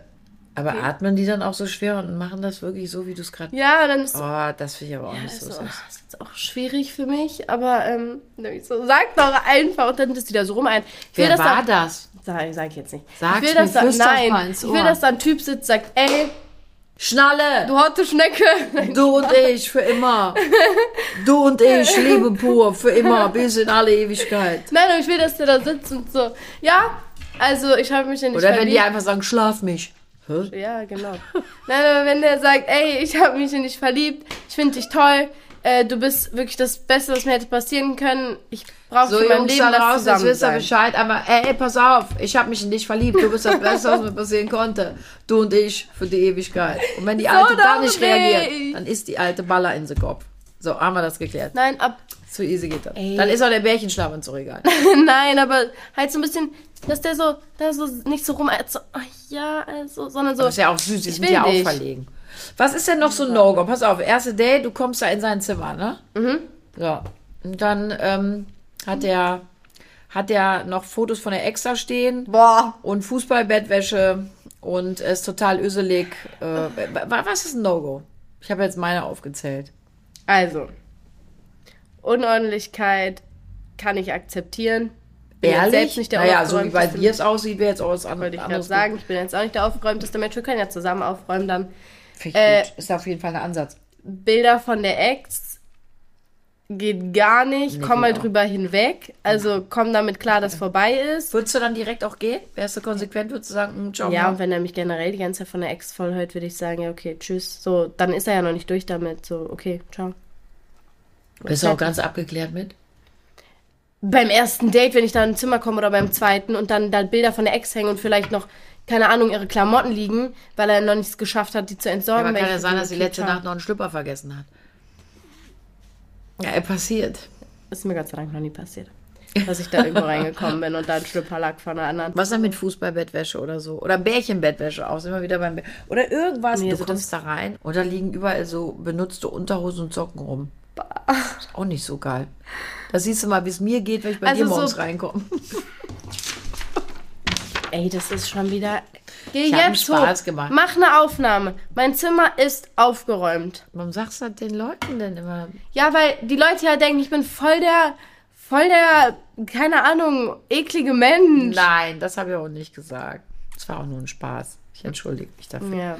A: Aber atmen die dann auch so schwer und machen das wirklich so, wie du es gerade...
B: ja, dann ist
A: Oh, das finde ich aber auch nicht so
B: Also, das ist jetzt auch schwierig für mich, aber ähm, dann so, sag doch einfach und dann ist die da so rum ein. Ich will,
A: Wer war
B: da,
A: das?
B: Sag, sag ich jetzt nicht.
A: Sag's
B: ich will,
A: mir,
B: dass da,
A: flüster's
B: nein, ich will, dass da ein Typ sitzt, sagt, ey,
A: Schnalle!
B: du hotte Schnecke.
A: Du und ich für immer. Du und ich, Liebe pur, für immer, bis in alle Ewigkeit.
B: Nein, aber ich will, dass der da sitzt und so, ja, also ich habe mich ja nicht
A: Oder wenn die
B: verliebt.
A: einfach sagen, schlaf mich. Hä?
B: Ja, genau. Nein, aber wenn der sagt, ey, ich habe mich in dich verliebt, ich finde dich toll, äh, du bist wirklich das Beste, was mir hätte passieren können, ich brauche
A: So,
B: für mein
A: Jungs
B: Leben
A: da
B: das
A: jetzt
B: zusammen
A: wisst ihr. Bescheid, aber ey, pass auf, ich habe mich in dich verliebt, du bist das Beste, was mir passieren konnte. Du und ich für die Ewigkeit. Und wenn die Alte
B: doch
A: da nicht reagiert, dann ist die alte Baller in den Kopf. So, haben wir das geklärt.
B: Nein, ab
A: So easy geht das.
B: Ey.
A: Dann ist auch der Bärchenschlammens so egal.
B: Nein, aber halt so ein bisschen, dass der so, da so nicht so rum, als so, ach ja, also, sondern so.
A: Das ist ja auch süß, die
B: Ich
A: sind ja auch verlegen. Was ist denn noch so ein No-Go? Pass auf, erste Date, du kommst da in sein Zimmer, ne? Mhm. Ja. Und dann ähm, hat er hat er noch Fotos von der Ex da stehen
B: Boah.
A: und Fußballbettwäsche und ist total öselig. Äh, wa- was ist ein No-Go? Ich habe jetzt meine aufgezählt.
B: Also, Unordentlichkeit kann ich akzeptieren.
A: Ehrlich?
B: selbst nicht der
A: naja, so wie bei dir es aussieht, wäre jetzt auch was
B: Wollte
A: anderes.
B: ich gerade sagen, ich bin jetzt auch nicht der aufgeräumteste Mensch. Wir können ja zusammen aufräumen dann.
A: Finde
B: Äh,
A: gut. Ist auf jeden Fall ein Ansatz.
B: Bilder von der Ex geht gar nicht.
A: Nee,
B: komm mal
A: auch.
B: drüber hinweg. Also komm damit klar, dass vorbei ist.
A: Würdest du dann direkt auch gehen? Wärst du konsequent, würdest du sagen, hm, ciao.
B: Ja,
A: mal.
B: und wenn er mich generell die ganze Zeit von der Ex voll hört, würde ich sagen, ja, okay, tschüss. So, dann ist er ja noch nicht durch damit. So, okay, ciao.
A: Bist du auch ganz abgeklärt mit?
B: Beim ersten Date, wenn ich da ins Zimmer komme oder beim zweiten und dann da Bilder von der Ex hängen und vielleicht noch, keine Ahnung, ihre Klamotten liegen, weil er noch nichts geschafft hat, die zu entsorgen.
A: Aber
B: weil
A: kann ja sein, dass sie letzte. Nacht noch einen Schlüpper vergessen hat. Ja, er passiert.
B: Ist mir Gott sei Dank noch nie passiert. Dass ich da irgendwo reingekommen bin und da ein Schlüpper lag von einer anderen.
A: Was denn mit Fußballbettwäsche oder so? Oder Bärchenbettwäsche auch, sind wir wieder beim Bär Oder irgendwas.
B: Nee,
A: du
B: also
A: kommst da rein und da liegen überall so benutzte Unterhosen und Socken rum. Ist auch nicht so geil. Da siehst du mal, wie es mir geht, wenn ich bei
B: Also
A: dir
B: so-
A: morgens reinkomme.
B: Ey, das ist schon wieder. Geh
A: Ich
B: jetzt
A: Spaß
B: hoch.
A: gemacht.
B: Mach eine Aufnahme. Mein Zimmer ist aufgeräumt.
A: Warum sagst du das den Leuten denn immer?
B: Ja, weil die Leute ja denken, ich bin voll der, voll der, keine Ahnung, eklige Mensch.
A: Nein, das habe ich auch nicht gesagt. Das war auch nur ein Spaß. Ich entschuldige mich dafür.
B: Ja.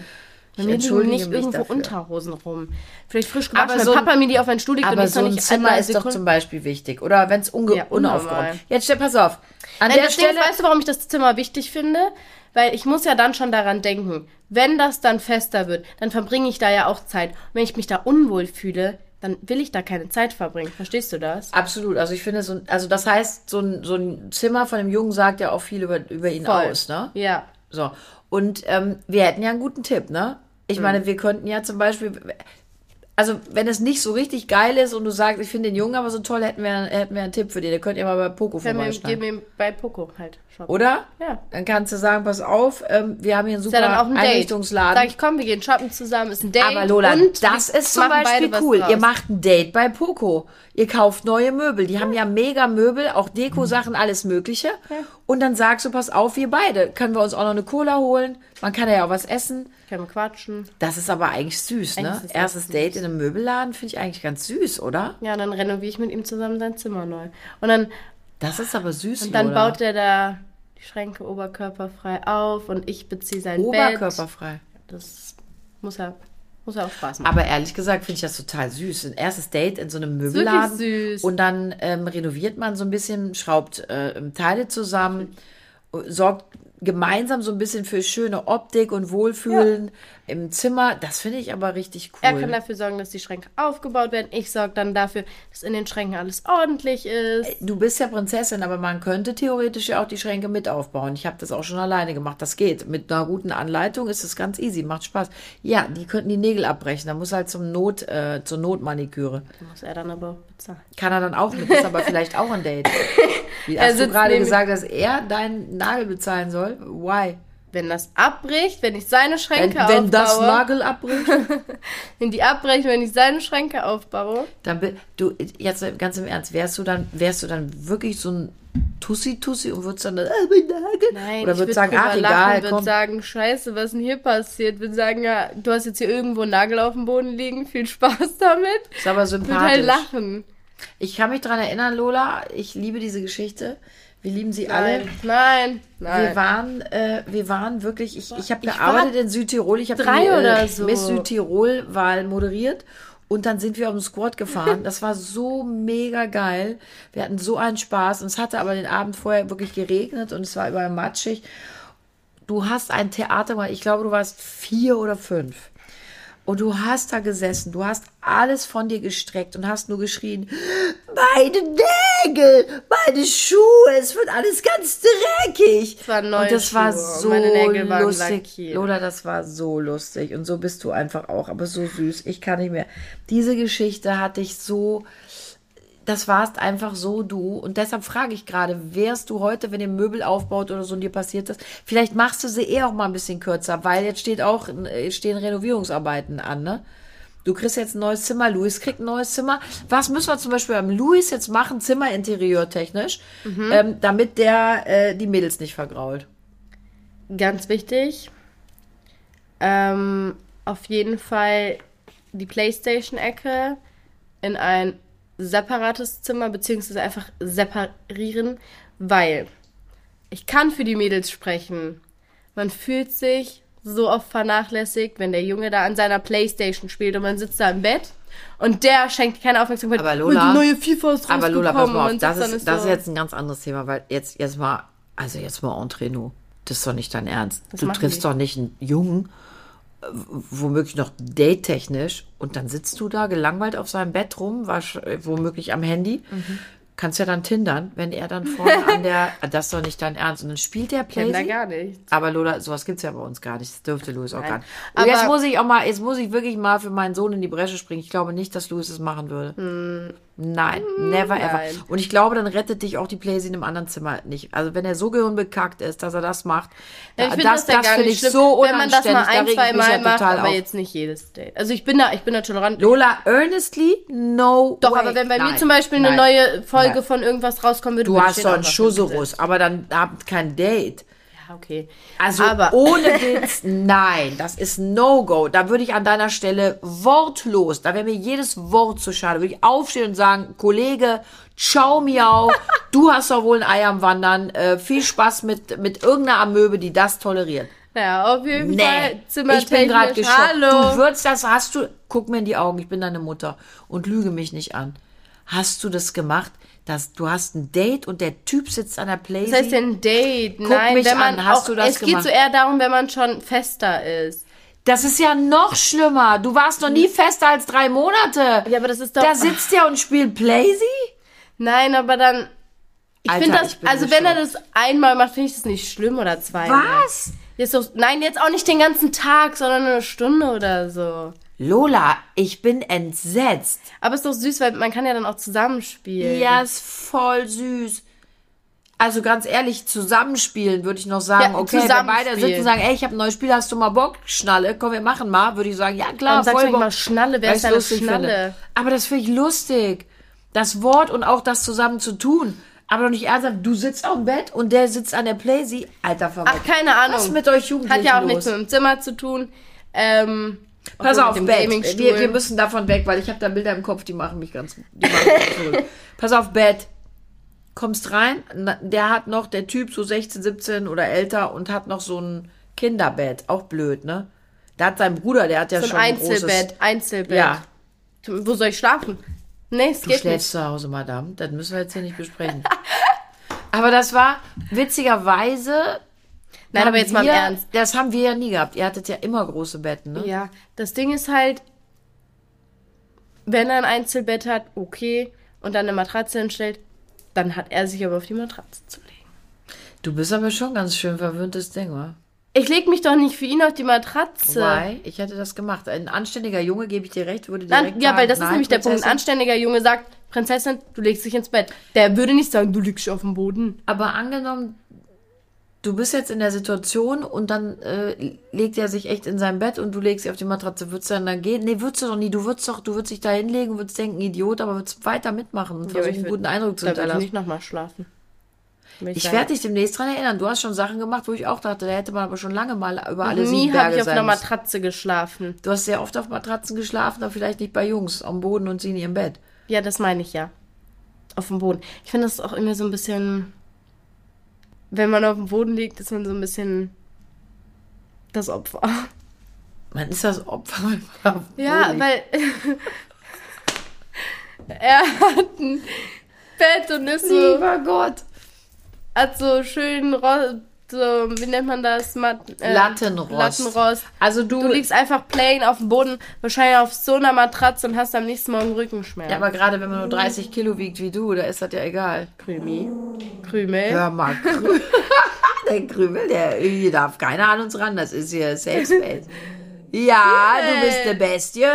B: Bei mir liegen nicht irgendwo
A: dafür.
B: Unterhosen rum. Vielleicht frisch gewaschen.
A: Aber so
B: Papa mir die auf einen Stuhl legt und
A: Aber
B: ich
A: so ein Zimmer ist doch zum Beispiel wichtig. Oder wenn es
B: Ja,
A: unaufgeräumt. Jetzt pass auf. An
B: Nein,
A: der
B: Ding
A: Stelle.
B: ist, weißt du, warum ich das Zimmer wichtig finde? Weil ich muss ja dann schon daran denken, wenn das dann fester wird, dann verbringe ich da ja auch Zeit. Und wenn ich mich da unwohl fühle, dann will ich da keine Zeit verbringen. Verstehst du das?
A: Absolut. Also ich finde so, also das heißt, so ein, so ein Zimmer von einem Jungen sagt ja auch viel über, über ihn
B: Voll.
A: aus, ne?
B: Ja.
A: So. Und ähm, wir hätten ja einen guten Tipp, ne? Ich meine, wir könnten ja zum Beispiel, also wenn es nicht so richtig geil ist und du sagst, ich finde den Jungen aber so toll, hätten wir, hätten wir einen Tipp für den. Der könnt ihr mal bei Poco
B: wir bei Poco halt shoppen.
A: Oder?
B: Ja.
A: Dann kannst du sagen, pass auf, ähm, wir haben hier einen
B: Ist
A: super
B: ja dann auch ein Date.
A: Einrichtungsladen.
B: Sag ich, komm, wir gehen shoppen zusammen, ist ein Date.
A: Aber Lola,
B: und
A: das ist zum Beispiel cool. Ihr macht ein Date bei Poco. Ihr kauft neue Möbel. Die haben ja mega Möbel, auch Dekosachen, alles Mögliche. Und dann sagst du, pass auf, wir beide. Können wir uns auch noch eine Cola holen? Man kann ja auch was essen.
B: Können wir quatschen.
A: Das ist aber eigentlich süß, ne?
B: Eigentlich ist das
A: Erstes
B: süß.
A: Date in einem Möbelladen finde ich eigentlich ganz süß, oder?
B: Ja, dann renoviere ich mit ihm zusammen sein Zimmer neu. Und dann,
A: Das ist aber süß,
B: und dann
A: Lola.
B: baut er da die Schränke oberkörperfrei auf und ich beziehe sein Bett.
A: Oberkörperfrei.
B: Das muss er, muss er auch Spaß machen.
A: Aber ehrlich gesagt finde ich das total süß. Ein erstes Date in so einem Möbelladen.
B: süß.
A: Und dann ähm, renoviert man so ein bisschen, schraubt äh, Teile zusammen, sorgt gemeinsam so ein bisschen für schöne Optik und Wohlfühlen im Zimmer. Das finde ich aber richtig cool.
B: Er kann dafür sorgen, dass die Schränke aufgebaut werden. Ich sorge dann dafür, dass in den Schränken alles ordentlich ist.
A: Du bist ja Prinzessin, aber man könnte theoretisch ja auch die Schränke mit aufbauen. Ich habe das auch schon alleine gemacht. Das geht. Mit einer guten Anleitung ist es ganz easy, macht Spaß. Ja, die könnten die Nägel abbrechen. Da muss halt zum Not, äh, zur Notmaniküre.
B: Muss er dann aber bezahlen.
A: Kann er dann auch mit, ist aber vielleicht auch ein Date. Wie hast du gerade gesagt, dass er deinen Nagel bezahlen soll? Why?
B: Wenn das abbricht, wenn ich seine
A: Wenn,
B: Schränke
A: wenn das
B: aufbaue,
A: Nagel abbricht,
B: wenn die abbrechen, wenn ich seine Schränke aufbaue,
A: dann du jetzt ganz im Ernst, wärst du dann wärst du dann wirklich so ein Tussi Tussi und würdest dann äh, mein Nagel
B: Nein,
A: oder würdest
B: würde
A: sagen, ach egal,
B: würde
A: komm.
B: sagen, scheiße, was denn hier passiert? Würde sagen, ja, du hast jetzt hier irgendwo einen Nagel auf dem Boden liegen, viel Spaß damit.
A: ist aber
B: Ich würde halt
A: sympathisch.
B: lachen.
A: Ich kann mich dran erinnern, Lola, ich liebe diese Geschichte. Wir lieben sie alle.
B: Nein, nein, nein.
A: Wir waren, äh, wir waren wirklich, ich, ich habe gearbeitet in Südtirol. Ich habe
B: drei
A: die
B: oder
A: äh,
B: so.
A: Miss Südtirol-Wahl moderiert. Und dann sind wir auf dem Squad gefahren. Das war so mega geil. Wir hatten so einen Spaß. Und es hatte aber den Abend vorher wirklich geregnet und es war überall matschig. Du hast ein Theater gemacht. Ich glaube, du warst vier oder fünf. Und du hast da gesessen, du hast alles von dir gestreckt und hast nur geschrien, meine Nägel, meine Schuhe, es wird alles ganz dreckig.
B: Es waren neue
A: und das war
B: Schuhe und
A: so
B: meine Nägel waren
A: lustig.
B: lackiert.
A: Lola, das war so lustig. Und so bist du einfach auch, aber so süß. Ich kann nicht mehr. Diese Geschichte hatte ich so, das warst einfach so du. Und deshalb frage ich gerade, wärst du heute, wenn ihr Möbel aufbaut oder so und dir passiert das, vielleicht machst du sie eher auch mal ein bisschen kürzer, weil jetzt steht auch, äh, stehen Renovierungsarbeiten an, ne? Du kriegst jetzt ein neues Zimmer, Luis kriegt ein neues Zimmer. Was müssen wir zum Beispiel beim Luis jetzt machen, Zimmerinterieur technisch, ähm, damit der äh, die Mädels nicht vergrault?
B: Ganz wichtig. Ähm, auf jeden Fall die Playstation-Ecke in ein separates Zimmer, beziehungsweise einfach separieren, weil ich kann für die Mädels sprechen. Man fühlt sich so oft vernachlässigt, wenn der Junge da an seiner Playstation spielt und man sitzt da im Bett und der schenkt keine Aufmerksamkeit.
A: Aber
B: Und
A: Lola-
B: die neue FIFA ist
A: Aber Lola, pass mal auf, das ist, das
B: so,
A: ist jetzt ein ganz anderes Thema, weil jetzt, jetzt mal, also jetzt mal entre nous. Das ist doch nicht dein Ernst.
B: Was
A: du triffst
B: die?
A: doch nicht einen Jungen, womöglich noch date-technisch, und dann sitzt du da gelangweilt auf seinem Bett rum, wasch- äh, womöglich am Handy.
B: Mhm.
A: Kannst ja dann tindern, wenn er dann vorne an der, das ist doch nicht dein Ernst. Und dann spielt der
B: da
A: Playsee.
B: gar nicht.
A: Aber Lola, sowas gibt's ja bei uns gar nicht. Das dürfte Louis auch
B: Nein.
A: gar nicht. Und
B: Aber-
A: jetzt muss ich auch mal, jetzt muss ich wirklich mal für meinen Sohn in die Bresche springen. Ich glaube nicht, dass Louis es machen würde. Nein, never ever.
B: Hm. nein.
A: Und ich glaube, dann rettet dich auch die Playsee in einem anderen Zimmer nicht. Also wenn er so gehirnbekackt ist, dass er das macht,
B: Ja, ich finde
A: das,
B: das,
A: das finde ich
B: schlimm,
A: so
B: wenn man das
A: unanständig.
B: mal ein, zwei
A: mich ja
B: Mal macht, aber
A: auf.
B: jetzt nicht jedes Date. Also ich bin da, ich bin da tolerant.
A: Lola, earnestly, no
B: Doch,
A: way.
B: aber wenn bei mir
A: Nein,
B: zum Beispiel eine
A: nein,
B: neue Folge von irgendwas rauskommen würde,
A: Du hast doch einen Schusserus, aber dann habt kein Date.
B: Ja, okay.
A: Also
B: aber
A: ohne Witz, nein, das ist No-Go. Da würde ich an deiner Stelle wortlos, da wäre mir jedes Wort zu schade, würde ich aufstehen und sagen, Kollege, ciao miau, du hast doch wohl ein Ei am Wandern, äh, viel Spaß mit, mit irgendeiner Amöbe, die das toleriert.
B: Ja, auf jeden Fall.
A: Nee,
B: Zimmer
A: ich bin gerade geschockt.
B: Hallo.
A: Du würdest das, hast du, guck mir in die Augen, ich bin deine Mutter und lüge mich nicht an. Hast du das gemacht? Dass du hast ein Date und der Typ sitzt an der Playsee?
B: Was heißt denn Date? Nein,
A: mich
B: wenn man
A: an, hast
B: auch,
A: du das
B: es geht
A: gemacht?
B: so eher darum, wenn man schon fester ist.
A: Das ist ja noch schlimmer. Du warst noch nie fester als drei Monate.
B: Ja, aber das ist doch.
A: Da sitzt er und spielt Playsee?
B: Nein, aber dann. Ich finde das, also wenn er das einmal macht, finde ich das nicht schlimm oder zweimal.
A: Was?
B: Jetzt so, nein, jetzt auch nicht den ganzen Tag, sondern eine Stunde oder so.
A: Lola, ich bin entsetzt.
B: Aber ist doch süß, weil man kann ja dann auch zusammenspielen.
A: Ja, ist voll süß. Also ganz ehrlich, zusammenspielen würde ich noch sagen,
B: Ja,
A: okay, wenn beide sitzen und sagen, ey, ich habe ein neues Spiel, hast du mal Bock? Schnalle, komm, wir machen mal, würde ich sagen, ja klar,
B: Warum sagst
A: voll Bock.
B: mal Schnalle? Wer ist deine
A: lustig
B: Schnalle?
A: Finde. Aber das finde ich lustig. Das Wort und auch das zusammen zu tun. Aber doch nicht ernsthaft. Du sitzt auf dem Bett und der sitzt an der Playsee. Alter, verrückt.
B: Ach, keine Ahnung.
A: Was ist mit euch Jugendlichen
B: Hat ja auch
A: los?
B: nichts mit dem Zimmer zu tun. Ähm,
A: Pass auf.
B: Gamingstuhl.
A: Wir, wir müssen davon weg, weil ich habe da Bilder im Kopf, die machen mich ganz, die machen mich verrückt. Pass auf, Bett. Kommst rein, der hat noch, der Typ so 16, 17 oder älter und hat noch so ein Kinderbett. Auch blöd, ne? Da hat sein Bruder, der hat ja
B: so ein
A: schon ein
B: Einzelbett,
A: großes...
B: Einzelbett.
A: Ja,
B: Wo soll ich schlafen? Nee, es
A: du
B: geht
A: schläfst zu Hause, Madame. Das müssen wir jetzt hier nicht besprechen. Aber das war witzigerweise...
B: Nein,
A: haben
B: aber jetzt mal im
A: wir,
B: Ernst.
A: Das haben wir ja nie gehabt. Ihr hattet ja immer große Betten, ne?
B: Ja, das Ding ist halt, wenn er ein Einzelbett hat, okay, und dann eine Matratze hinstellt, dann hat er sich aber auf die Matratze zu legen.
A: Du bist aber schon ganz schön verwöhntes Ding, wa?
B: Ich leg mich doch nicht für ihn auf die Matratze.
A: Why? Ich hätte das gemacht. Ein anständiger Junge, gebe ich dir recht, würde direkt
B: Dann, ja,
A: sagen,
B: weil das ist
A: nein,
B: nämlich der Punkt. Ein
A: Prinzessin.
B: anständiger Junge sagt, Prinzessin, du legst dich ins Bett. Der würde nicht sagen, du liegst auf dem Boden.
A: Aber angenommen, du bist jetzt in der Situation und dann äh, legt er sich echt in sein Bett und du legst dich auf die Matratze. Würdest du dann da gehen? Nee, würdest du doch nie. Du würdest doch, du würdest dich da hinlegen und würdest denken, Idiot, aber würdest weiter mitmachen und
B: Ja,
A: versuchen,
B: ich
A: einen guten Eindruck zu
B: würde ich
A: hinterlassen.
B: nicht nochmal schlafen.
A: Ich
B: sagen.
A: werde dich demnächst dran erinnern. Du hast schon Sachen gemacht, wo ich auch dachte, da hätte man aber schon lange mal über alle
B: Nie
A: sieben
B: habe
A: Berge
B: ich auf einer. Matratze geschlafen.
A: Du hast sehr oft auf Matratzen geschlafen, aber vielleicht nicht bei Jungs am Boden und sie in ihrem Bett.
B: Ja, das meine ich ja. Auf dem Boden. Ich finde das auch immer so ein bisschen. Wenn man auf dem Boden liegt, ist man so ein bisschen das Opfer.
A: Man ist das Opfer. wenn man auf dem
B: Ja,
A: Boden
B: weil. er hat ein Bett und ist so.
A: Lieber Gott.
B: Hat so schön. So, wie nennt man das? Mat äh,
A: Lattenrost.
B: Lattenrost.
A: Also du,
B: Du liegst einfach plain auf dem Boden, wahrscheinlich auf so einer Matratze und hast am nächsten Morgen Rückenschmerzen.
A: ja, aber gerade wenn man nur 30 Kilo wiegt wie du, da ist das ja egal.
B: Krümi. Krümel.
A: Hör mal, Krü der Krümel, der hier darf keiner an uns ran. Das ist hier Safe Space. Ja, du bist eine Bestie.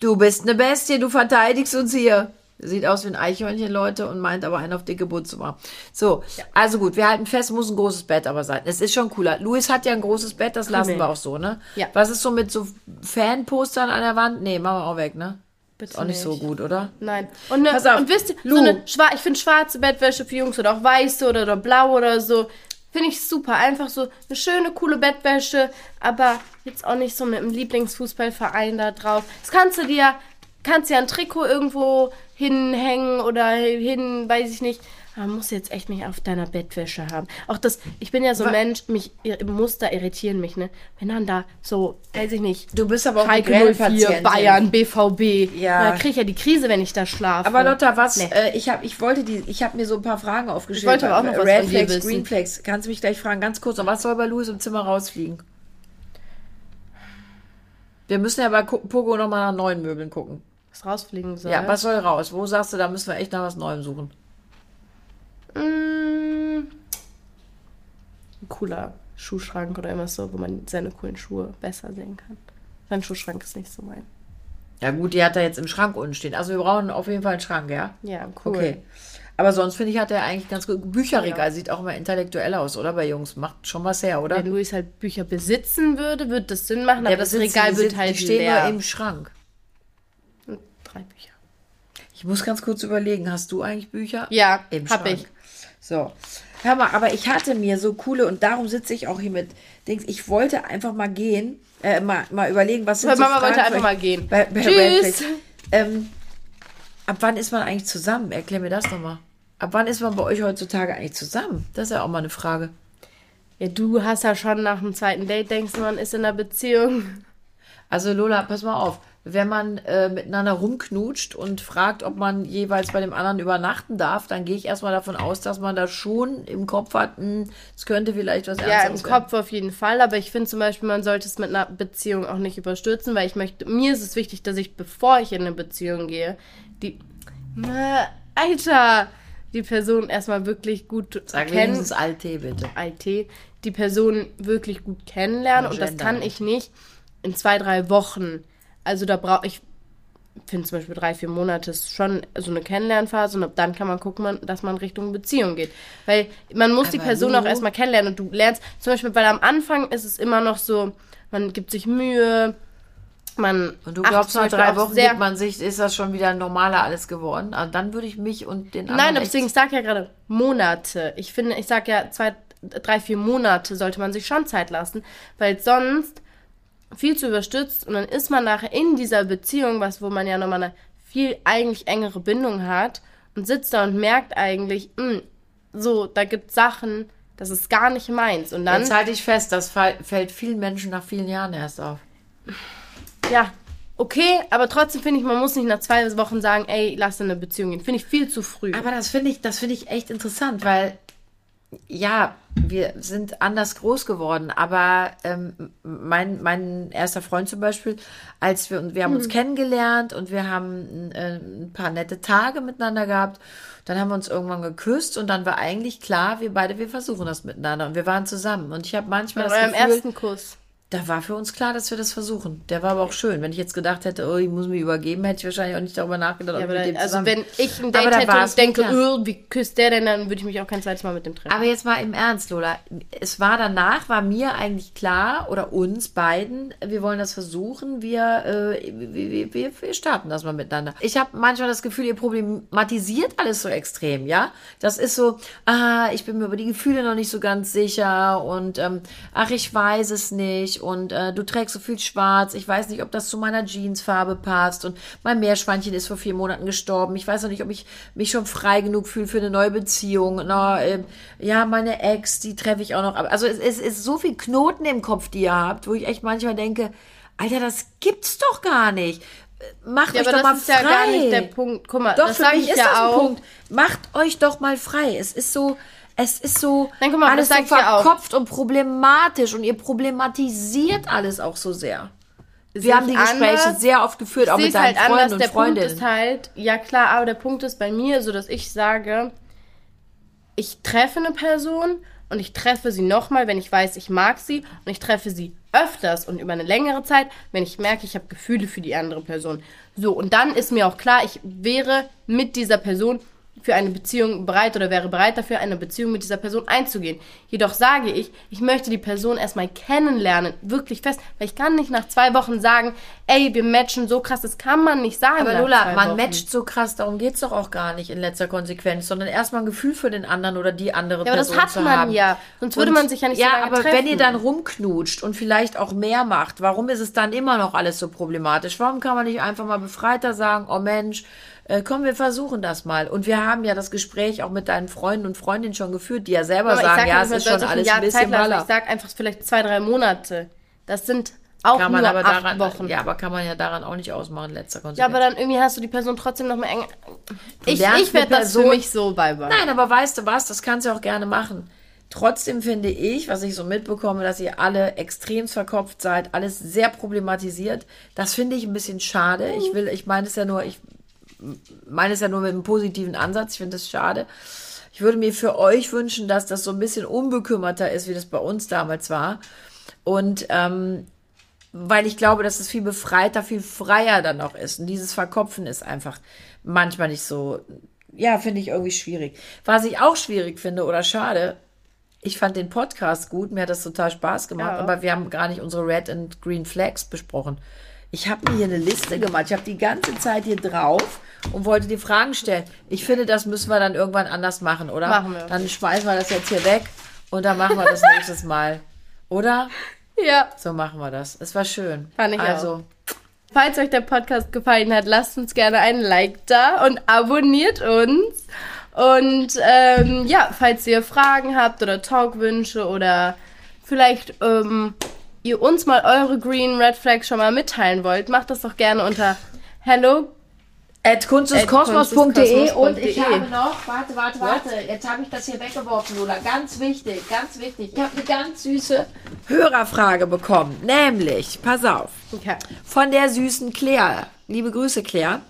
A: Du bist eine Bestie, du verteidigst uns hier. Sieht aus wie ein Eichhörnchen, Leute, und meint aber einen auf dicke Boot zu machen. So, also gut, wir halten fest, muss ein großes Bett aber sein. Es ist schon cooler. Luis hat ja ein großes Bett, das lassen wir auch so, ne?
B: Ja.
A: Was ist so mit so Fanpostern an der Wand? Nee, machen wir auch weg, ne?
B: Bitte
A: Ist auch nicht, so gut, oder?
B: Nein. Und, ne,
A: Pass auf,
B: und wisst ihr,
A: Lu.
B: so eine schwa ich finde schwarze Bettwäsche für Jungs oder auch weiße oder, oder blau oder so. Finde ich super. Einfach so eine schöne, coole Bettwäsche, aber jetzt auch nicht so mit einem Lieblingsfußballverein da drauf. Das kannst du dir, kannst dir ein Trikot irgendwo hinhängen oder hin, weiß ich nicht. Man muss jetzt echt nicht auf deiner Bettwäsche haben. Auch das, ich bin ja so ein Mensch, mich Muster irritieren mich, ne? Wenn dann da so, weiß ich nicht,
A: Du bist aber auch
B: Schalke
A: eine
B: 04,
A: Patientin.
B: Bayern, BVB.
A: Ja.
B: Da kriege ich ja die Krise, wenn ich da schlafe.
A: Aber Lotta, was?
B: Nee.
A: Äh, ich habe, ich wollte die, ich habe mir so ein paar Fragen aufgeschrieben.
B: Ich wollte aber auch noch was
A: Red Flags. Green Flags. Kannst du mich gleich fragen, ganz kurz. Und was soll bei Louis im Zimmer rausfliegen? Wir müssen ja bei Pogo nochmal nach neuen Möbeln gucken.
B: Was rausfliegen soll.
A: Ja, was soll raus? Wo sagst du, da müssen wir echt nach was Neuem suchen?
B: Mm, ein cooler Schuhschrank oder irgendwas so, wo man seine coolen Schuhe besser sehen kann. Sein Schuhschrank ist nicht so mein.
A: Ja gut, die hat er jetzt im Schrank unten stehen. Also wir brauchen auf jeden Fall einen Schrank, ja?
B: Ja, cool.
A: Okay. Aber sonst finde ich, hat er eigentlich ganz gut. Bücherregal sieht auch immer intellektuell aus, oder? Bei Jungs. Macht schon was her, oder?
B: Wenn Luis halt Bücher besitzen würde, würde das Sinn machen, aber
A: Der
B: das Regal wird halt
A: Die stehen
B: leer.
A: nur im Schrank.
B: Drei Bücher.
A: Ich muss ganz kurz überlegen, hast du eigentlich Bücher?
B: Ja,
A: Im
B: hab
A: Schrank.
B: ich.
A: So. Hör mal, aber ich hatte mir so coole und darum sitze ich auch hier mit Dings. Ich wollte einfach mal gehen, äh, mal, mal überlegen, was sind
B: Weil
A: so
B: Mama
A: Fragen
B: wollte einfach mal gehen.
A: Bei, bei
B: Tschüss.
A: Ähm, ab wann ist man eigentlich zusammen? Erklär mir das nochmal. Ab wann ist man bei euch heutzutage eigentlich zusammen? Das ist ja auch mal eine Frage.
B: Ja, du hast ja schon nach dem zweiten Date denkst, man ist in einer Beziehung.
A: Also Lola, pass mal auf. Wenn man äh, miteinander rumknutscht und fragt, ob man jeweils bei dem anderen übernachten darf, dann gehe ich erstmal davon aus, dass man da schon im Kopf hat, hm, es könnte vielleicht was
B: Ja, im. Kopf auf jeden Fall, aber ich finde zum Beispiel, man sollte es mit einer Beziehung auch nicht überstürzen, weil ich möchte, mir ist es wichtig, dass ich, bevor ich in eine Beziehung gehe, die, na, Alter, die Person erstmal wirklich gut
A: Sag
B: kennen,
A: wenigstens Alte, bitte.
B: IT, die Person wirklich gut kennenlernen und das
A: Gender
B: kann ich nicht in zwei, drei Wochen. Also da brauche ich, finde zum Beispiel drei, vier Monate ist schon so eine Kennenlernphase und ab dann kann man gucken, dass man Richtung Beziehung geht. Weil man muss die
A: Aber
B: Person
A: Lu-
B: auch erstmal kennenlernen und du lernst zum Beispiel, weil am Anfang ist es immer noch so, man gibt sich Mühe, man
A: Und du glaubst, nach drei Wochen
B: sehr
A: gibt man sich, ist das schon wieder normaler alles geworden? Also dann würde ich mich und den anderen.
B: Nein, deswegen, ich sage ja gerade Monate. Ich finde, ich sage ja zwei, drei, vier Monate sollte man sich schon Zeit lassen, weil sonst viel zu überstützt und dann ist man nachher in dieser Beziehung, was wo man ja nochmal eine viel eigentlich engere Bindung hat und sitzt da und merkt eigentlich, mh, so, da gibt Sachen, das ist gar nicht meins. Und dann,
A: Jetzt halte ich fest, das fällt vielen Menschen nach vielen Jahren erst auf.
B: ja, okay, aber trotzdem finde ich, man muss nicht nach zwei Wochen sagen, ey, lass in eine Beziehung gehen. Finde ich viel zu früh.
A: Aber das finde ich, das finde ich echt interessant, weil ja, wir sind anders groß geworden. Aber ähm, mein, mein erster Freund zum Beispiel, als wir wir haben uns kennengelernt und wir haben äh, ein paar nette Tage miteinander gehabt. Dann haben wir uns irgendwann geküsst und dann war eigentlich klar, wir beide, wir versuchen das miteinander und wir waren zusammen. Und ich habe manchmal
B: Bei
A: das
B: eurem
A: Gefühl,
B: ersten Kuss.
A: Da war für uns klar, dass wir das versuchen. Der war aber auch schön. Wenn ich jetzt gedacht hätte, oh, ich muss mich übergeben, hätte ich wahrscheinlich auch nicht darüber nachgedacht, ob
B: Ja,
A: ich
B: aber
A: mit dem
B: da, also wenn ich ein Date
A: da
B: hätte und denke, oh, wie küsst der denn, dann würde ich mich auch kein zweites Mal mit dem treffen.
A: Aber jetzt mal im Ernst, Lola. Es war danach, war mir eigentlich klar, oder uns beiden, wir wollen das versuchen, wir, äh, wir, wir, wir starten das mal miteinander. Ich habe manchmal das Gefühl, ihr problematisiert alles so extrem, ja? Das ist so, ah, ich bin mir über die Gefühle noch nicht so ganz sicher und ähm, ach, ich weiß es nicht und äh, du trägst so viel schwarz, ich weiß nicht, ob das zu meiner Jeansfarbe passt und mein Meerschweinchen ist vor vier Monaten gestorben, ich weiß noch nicht, ob ich mich schon frei genug fühle für eine neue Beziehung. Na, ähm, ja, meine Ex, die treffe ich auch noch. Also es, es ist so viel Knoten im Kopf, die ihr habt, wo ich echt manchmal denke, Alter, das gibt's doch gar nicht. Äh, Macht
B: ja,
A: euch doch mal frei.
B: ja gar nicht der Punkt. Guck mal,
A: Doch,
B: das
A: für
B: sage
A: mich
B: ich
A: ist
B: ja
A: das ein
B: auch.
A: Punkt. Macht euch doch mal frei. Es ist so, es ist so
B: Nein, guck mal,
A: alles so verkopft und problematisch und ihr problematisiert alles auch so sehr. Wir haben die Gespräche
B: anders.
A: sehr oft geführt, auch mit
B: es
A: deinen
B: halt anders.
A: Freunden
B: Der
A: und
B: Punkt
A: Freundinnen.
B: ist halt, ja klar, aber der Punkt ist bei mir so, dass ich sage, ich treffe eine Person und ich treffe sie nochmal, wenn ich weiß, ich mag sie und ich treffe sie öfters und über eine längere Zeit, wenn ich merke, ich habe Gefühle für die andere Person. So, und dann ist mir auch klar, ich wäre mit dieser Person für eine Beziehung bereit oder wäre bereit dafür, eine Beziehung mit dieser Person einzugehen. Jedoch sage ich, ich möchte die Person erstmal kennenlernen, wirklich fest, weil ich kann nicht nach zwei Wochen sagen, ey, wir matchen so krass, das kann man nicht sagen.
A: Aber Lola, man
B: Wochen.
A: matcht so krass, darum geht's doch auch gar nicht in letzter Konsequenz, sondern erstmal ein Gefühl für den anderen oder die andere
B: Ja, aber das
A: Person
B: hat
A: zu
B: man
A: haben.
B: ja. Sonst würde
A: Und-
B: man sich ja nicht so
A: Ja,
B: lange
A: aber
B: treffen.
A: wenn ihr dann rumknutscht und vielleicht auch mehr macht, warum ist es dann immer noch alles so problematisch? Warum kann man nicht einfach mal befreiter sagen, oh Mensch, äh, komm, wir versuchen das mal. Und wir haben ja das Gespräch auch mit deinen Freunden und Freundinnen schon geführt, die ja selber
B: Aber
A: sagen,
B: sag
A: ja,
B: nicht,
A: es ist schon alles
B: Jahr
A: ein bisschen baller.
B: Ich sag einfach vielleicht zwei, drei Monate. Das sind auch
A: Kann man aber
B: acht
A: daran,
B: Wochen.
A: ja, aber kann man ja daran auch nicht ausmachen, letzter
B: Ja,
A: Konsequenz.
B: aber dann irgendwie hast du die Person trotzdem noch mal eng. Ich, ich werde das für mich so beibehalten.
A: Nein, aber weißt du was, das kannst du auch gerne machen. Trotzdem finde ich, was ich so mitbekomme, dass ihr alle extrem verkopft seid, alles sehr problematisiert. Das finde ich ein bisschen schade. Ich will, ich meine es ja nur, ich meine es ja nur mit einem positiven Ansatz. Ich finde es schade. Ich würde mir für euch wünschen, dass das so ein bisschen unbekümmerter ist, wie das bei uns damals war. Und ähm, weil ich glaube, dass es viel befreiter, viel freier dann auch ist. Und dieses Verkopfen ist einfach manchmal nicht so, ja, finde ich irgendwie schwierig. Was ich auch schwierig finde oder schade, ich fand den Podcast gut, mir hat das total Spaß gemacht,
B: Ja.
A: aber wir haben gar nicht unsere Red and Green Flags besprochen. Ich habe mir hier eine Liste gemacht. Ich habe die ganze Zeit hier drauf und wollte die Fragen stellen. Ich finde, das müssen wir dann irgendwann anders machen, oder?
B: Machen wir.
A: Dann schmeißen wir das jetzt hier weg und dann machen wir das nächstes Mal. Oder?
B: Ja.
A: So machen wir das. Es war schön.
B: Fand ich
A: also,
B: Falls euch der Podcast gefallen hat, lasst uns gerne ein Like da und abonniert uns. Und ähm, ja, falls ihr Fragen habt oder Talkwünsche oder vielleicht ähm, ihr uns mal eure Green Red Flags schon mal mitteilen wollt, macht das doch gerne unter hello.
A: at kunsteskosmos.de und ich habe noch, warte, warte, warte, jetzt habe ich das hier weggeworfen, Lola. Ganz wichtig, ganz wichtig. Ich habe eine ganz süße Hörerfrage bekommen. Nämlich, pass auf,
B: Okay.
A: von der süßen Claire. Liebe Grüße, Claire.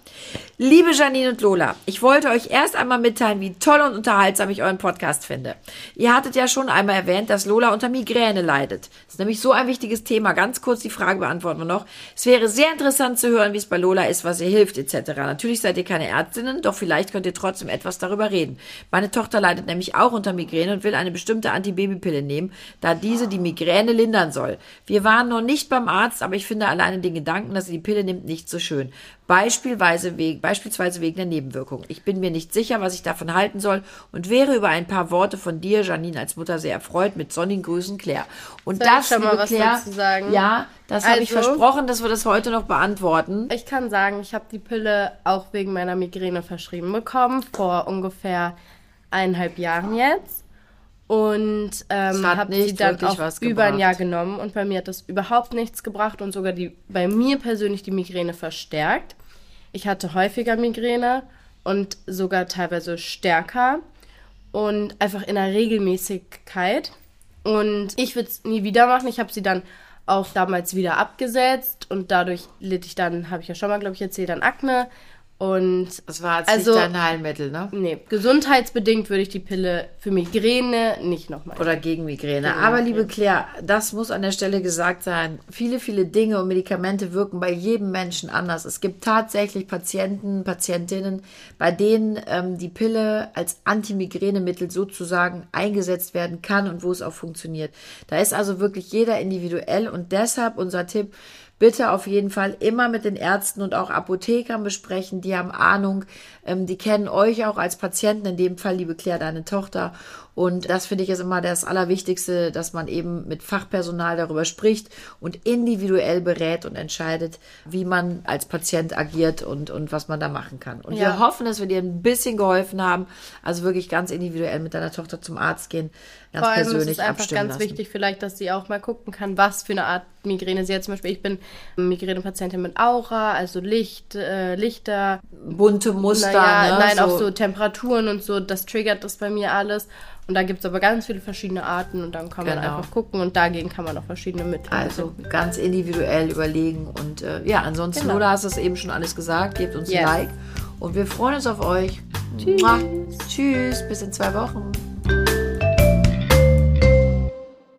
A: Liebe Janine und Lola, ich wollte euch erst einmal mitteilen, wie toll und unterhaltsam ich euren Podcast finde. Ihr hattet ja schon einmal erwähnt, dass Lola unter Migräne leidet. Das ist nämlich so ein wichtiges Thema. Ganz kurz die Frage beantworten wir noch. Es wäre sehr interessant zu hören, wie es bei Lola ist, was ihr hilft etc. Natürlich seid ihr keine Ärztinnen, doch vielleicht könnt ihr trotzdem etwas darüber reden. Meine Tochter leidet nämlich auch unter Migräne und will eine bestimmte Antibabypille nehmen, da diese die Migräne lindern soll. Wir waren noch nicht beim Arzt, aber ich finde alleine den Gedanken, dass sie die Pille nimmt, nicht so schön. Beispielsweise wegen, beispielsweise wegen der Nebenwirkungen. Ich bin mir nicht sicher, was ich davon halten soll und wäre über ein paar Worte von dir, Janine, als Mutter sehr erfreut. Mit sonnigen Grüßen, Claire. Und
B: Soll
A: das,
B: ich schon mal was
A: Claire,
B: dazu sagen?
A: ja, das habe ich
B: Also-
A: versprochen, dass wir das heute noch beantworten.
B: Ich kann sagen, ich habe die Pille auch wegen meiner Migräne verschrieben bekommen, vor ungefähr eineinhalb Jahren jetzt. Und ähm,
A: hat
B: habe
A: nicht
B: sie dann auch über ein. Jahr genommen und bei mir hat das überhaupt nichts gebracht und sogar die bei mir persönlich die Migräne verstärkt. Ich hatte häufiger Migräne und sogar teilweise stärker und einfach in der Regelmäßigkeit. Und ich würde es nie wieder machen. Ich habe sie dann auch damals wieder abgesetzt und dadurch litt ich dann, habe ich ja schon mal, glaube ich, erzählt, an Akne. Und
A: Das war jetzt
B: Also-
A: nicht dein Heilmittel, ne?
B: nee, gesundheitsbedingt würde ich die Pille für Migräne nicht nochmal.
A: Oder gegen Migräne.
B: Gegen
A: Aber
B: Migräne.
A: liebe Claire, das muss an der Stelle gesagt sein. Viele, viele Dinge und Medikamente wirken bei jedem Menschen anders. Es gibt tatsächlich Patienten, Patientinnen, bei denen ähm, die Pille als Antimigränemittel sozusagen eingesetzt werden kann und wo es auch funktioniert. Da ist also wirklich jeder individuell und deshalb unser Tipp, bitte auf jeden Fall immer mit den Ärzten und auch Apothekern besprechen. Die haben Ahnung, ähm, die kennen euch auch als Patienten, in dem Fall, liebe Claire, deine Tochter. Und das finde ich ist immer das Allerwichtigste, dass man eben mit Fachpersonal darüber spricht und individuell berät und entscheidet, wie man als Patient agiert und, und was man da machen kann. Und wir
B: Ja.
A: hoffen, dass wir dir ein bisschen geholfen haben. Also wirklich ganz individuell mit deiner Tochter zum Arzt gehen, ganz
B: Vor allem ist
A: persönlich
B: es einfach ganz
A: lassen.
B: wichtig, vielleicht, dass sie auch mal gucken kann, was für eine Art Migräne sie hat. Zum Beispiel, ich bin Migränepatientin mit Aura, also Licht, äh, Lichter,
A: Bunte Muster,
B: naja,
A: ne?
B: nein, auch so Temperaturen und so, das triggert das bei mir alles. Und da gibt es aber ganz viele verschiedene Arten und dann kann man
A: Genau.
B: einfach gucken und dagegen kann man auch verschiedene Mittel
A: Also ganz individuell überlegen. Und äh, ja, ansonsten,
B: Genau.
A: Lola hast es eben schon alles gesagt. Gebt uns
B: Yes.
A: ein Like. Und wir freuen uns auf euch. Tschüss. Tschüss. Bis in zwei Wochen.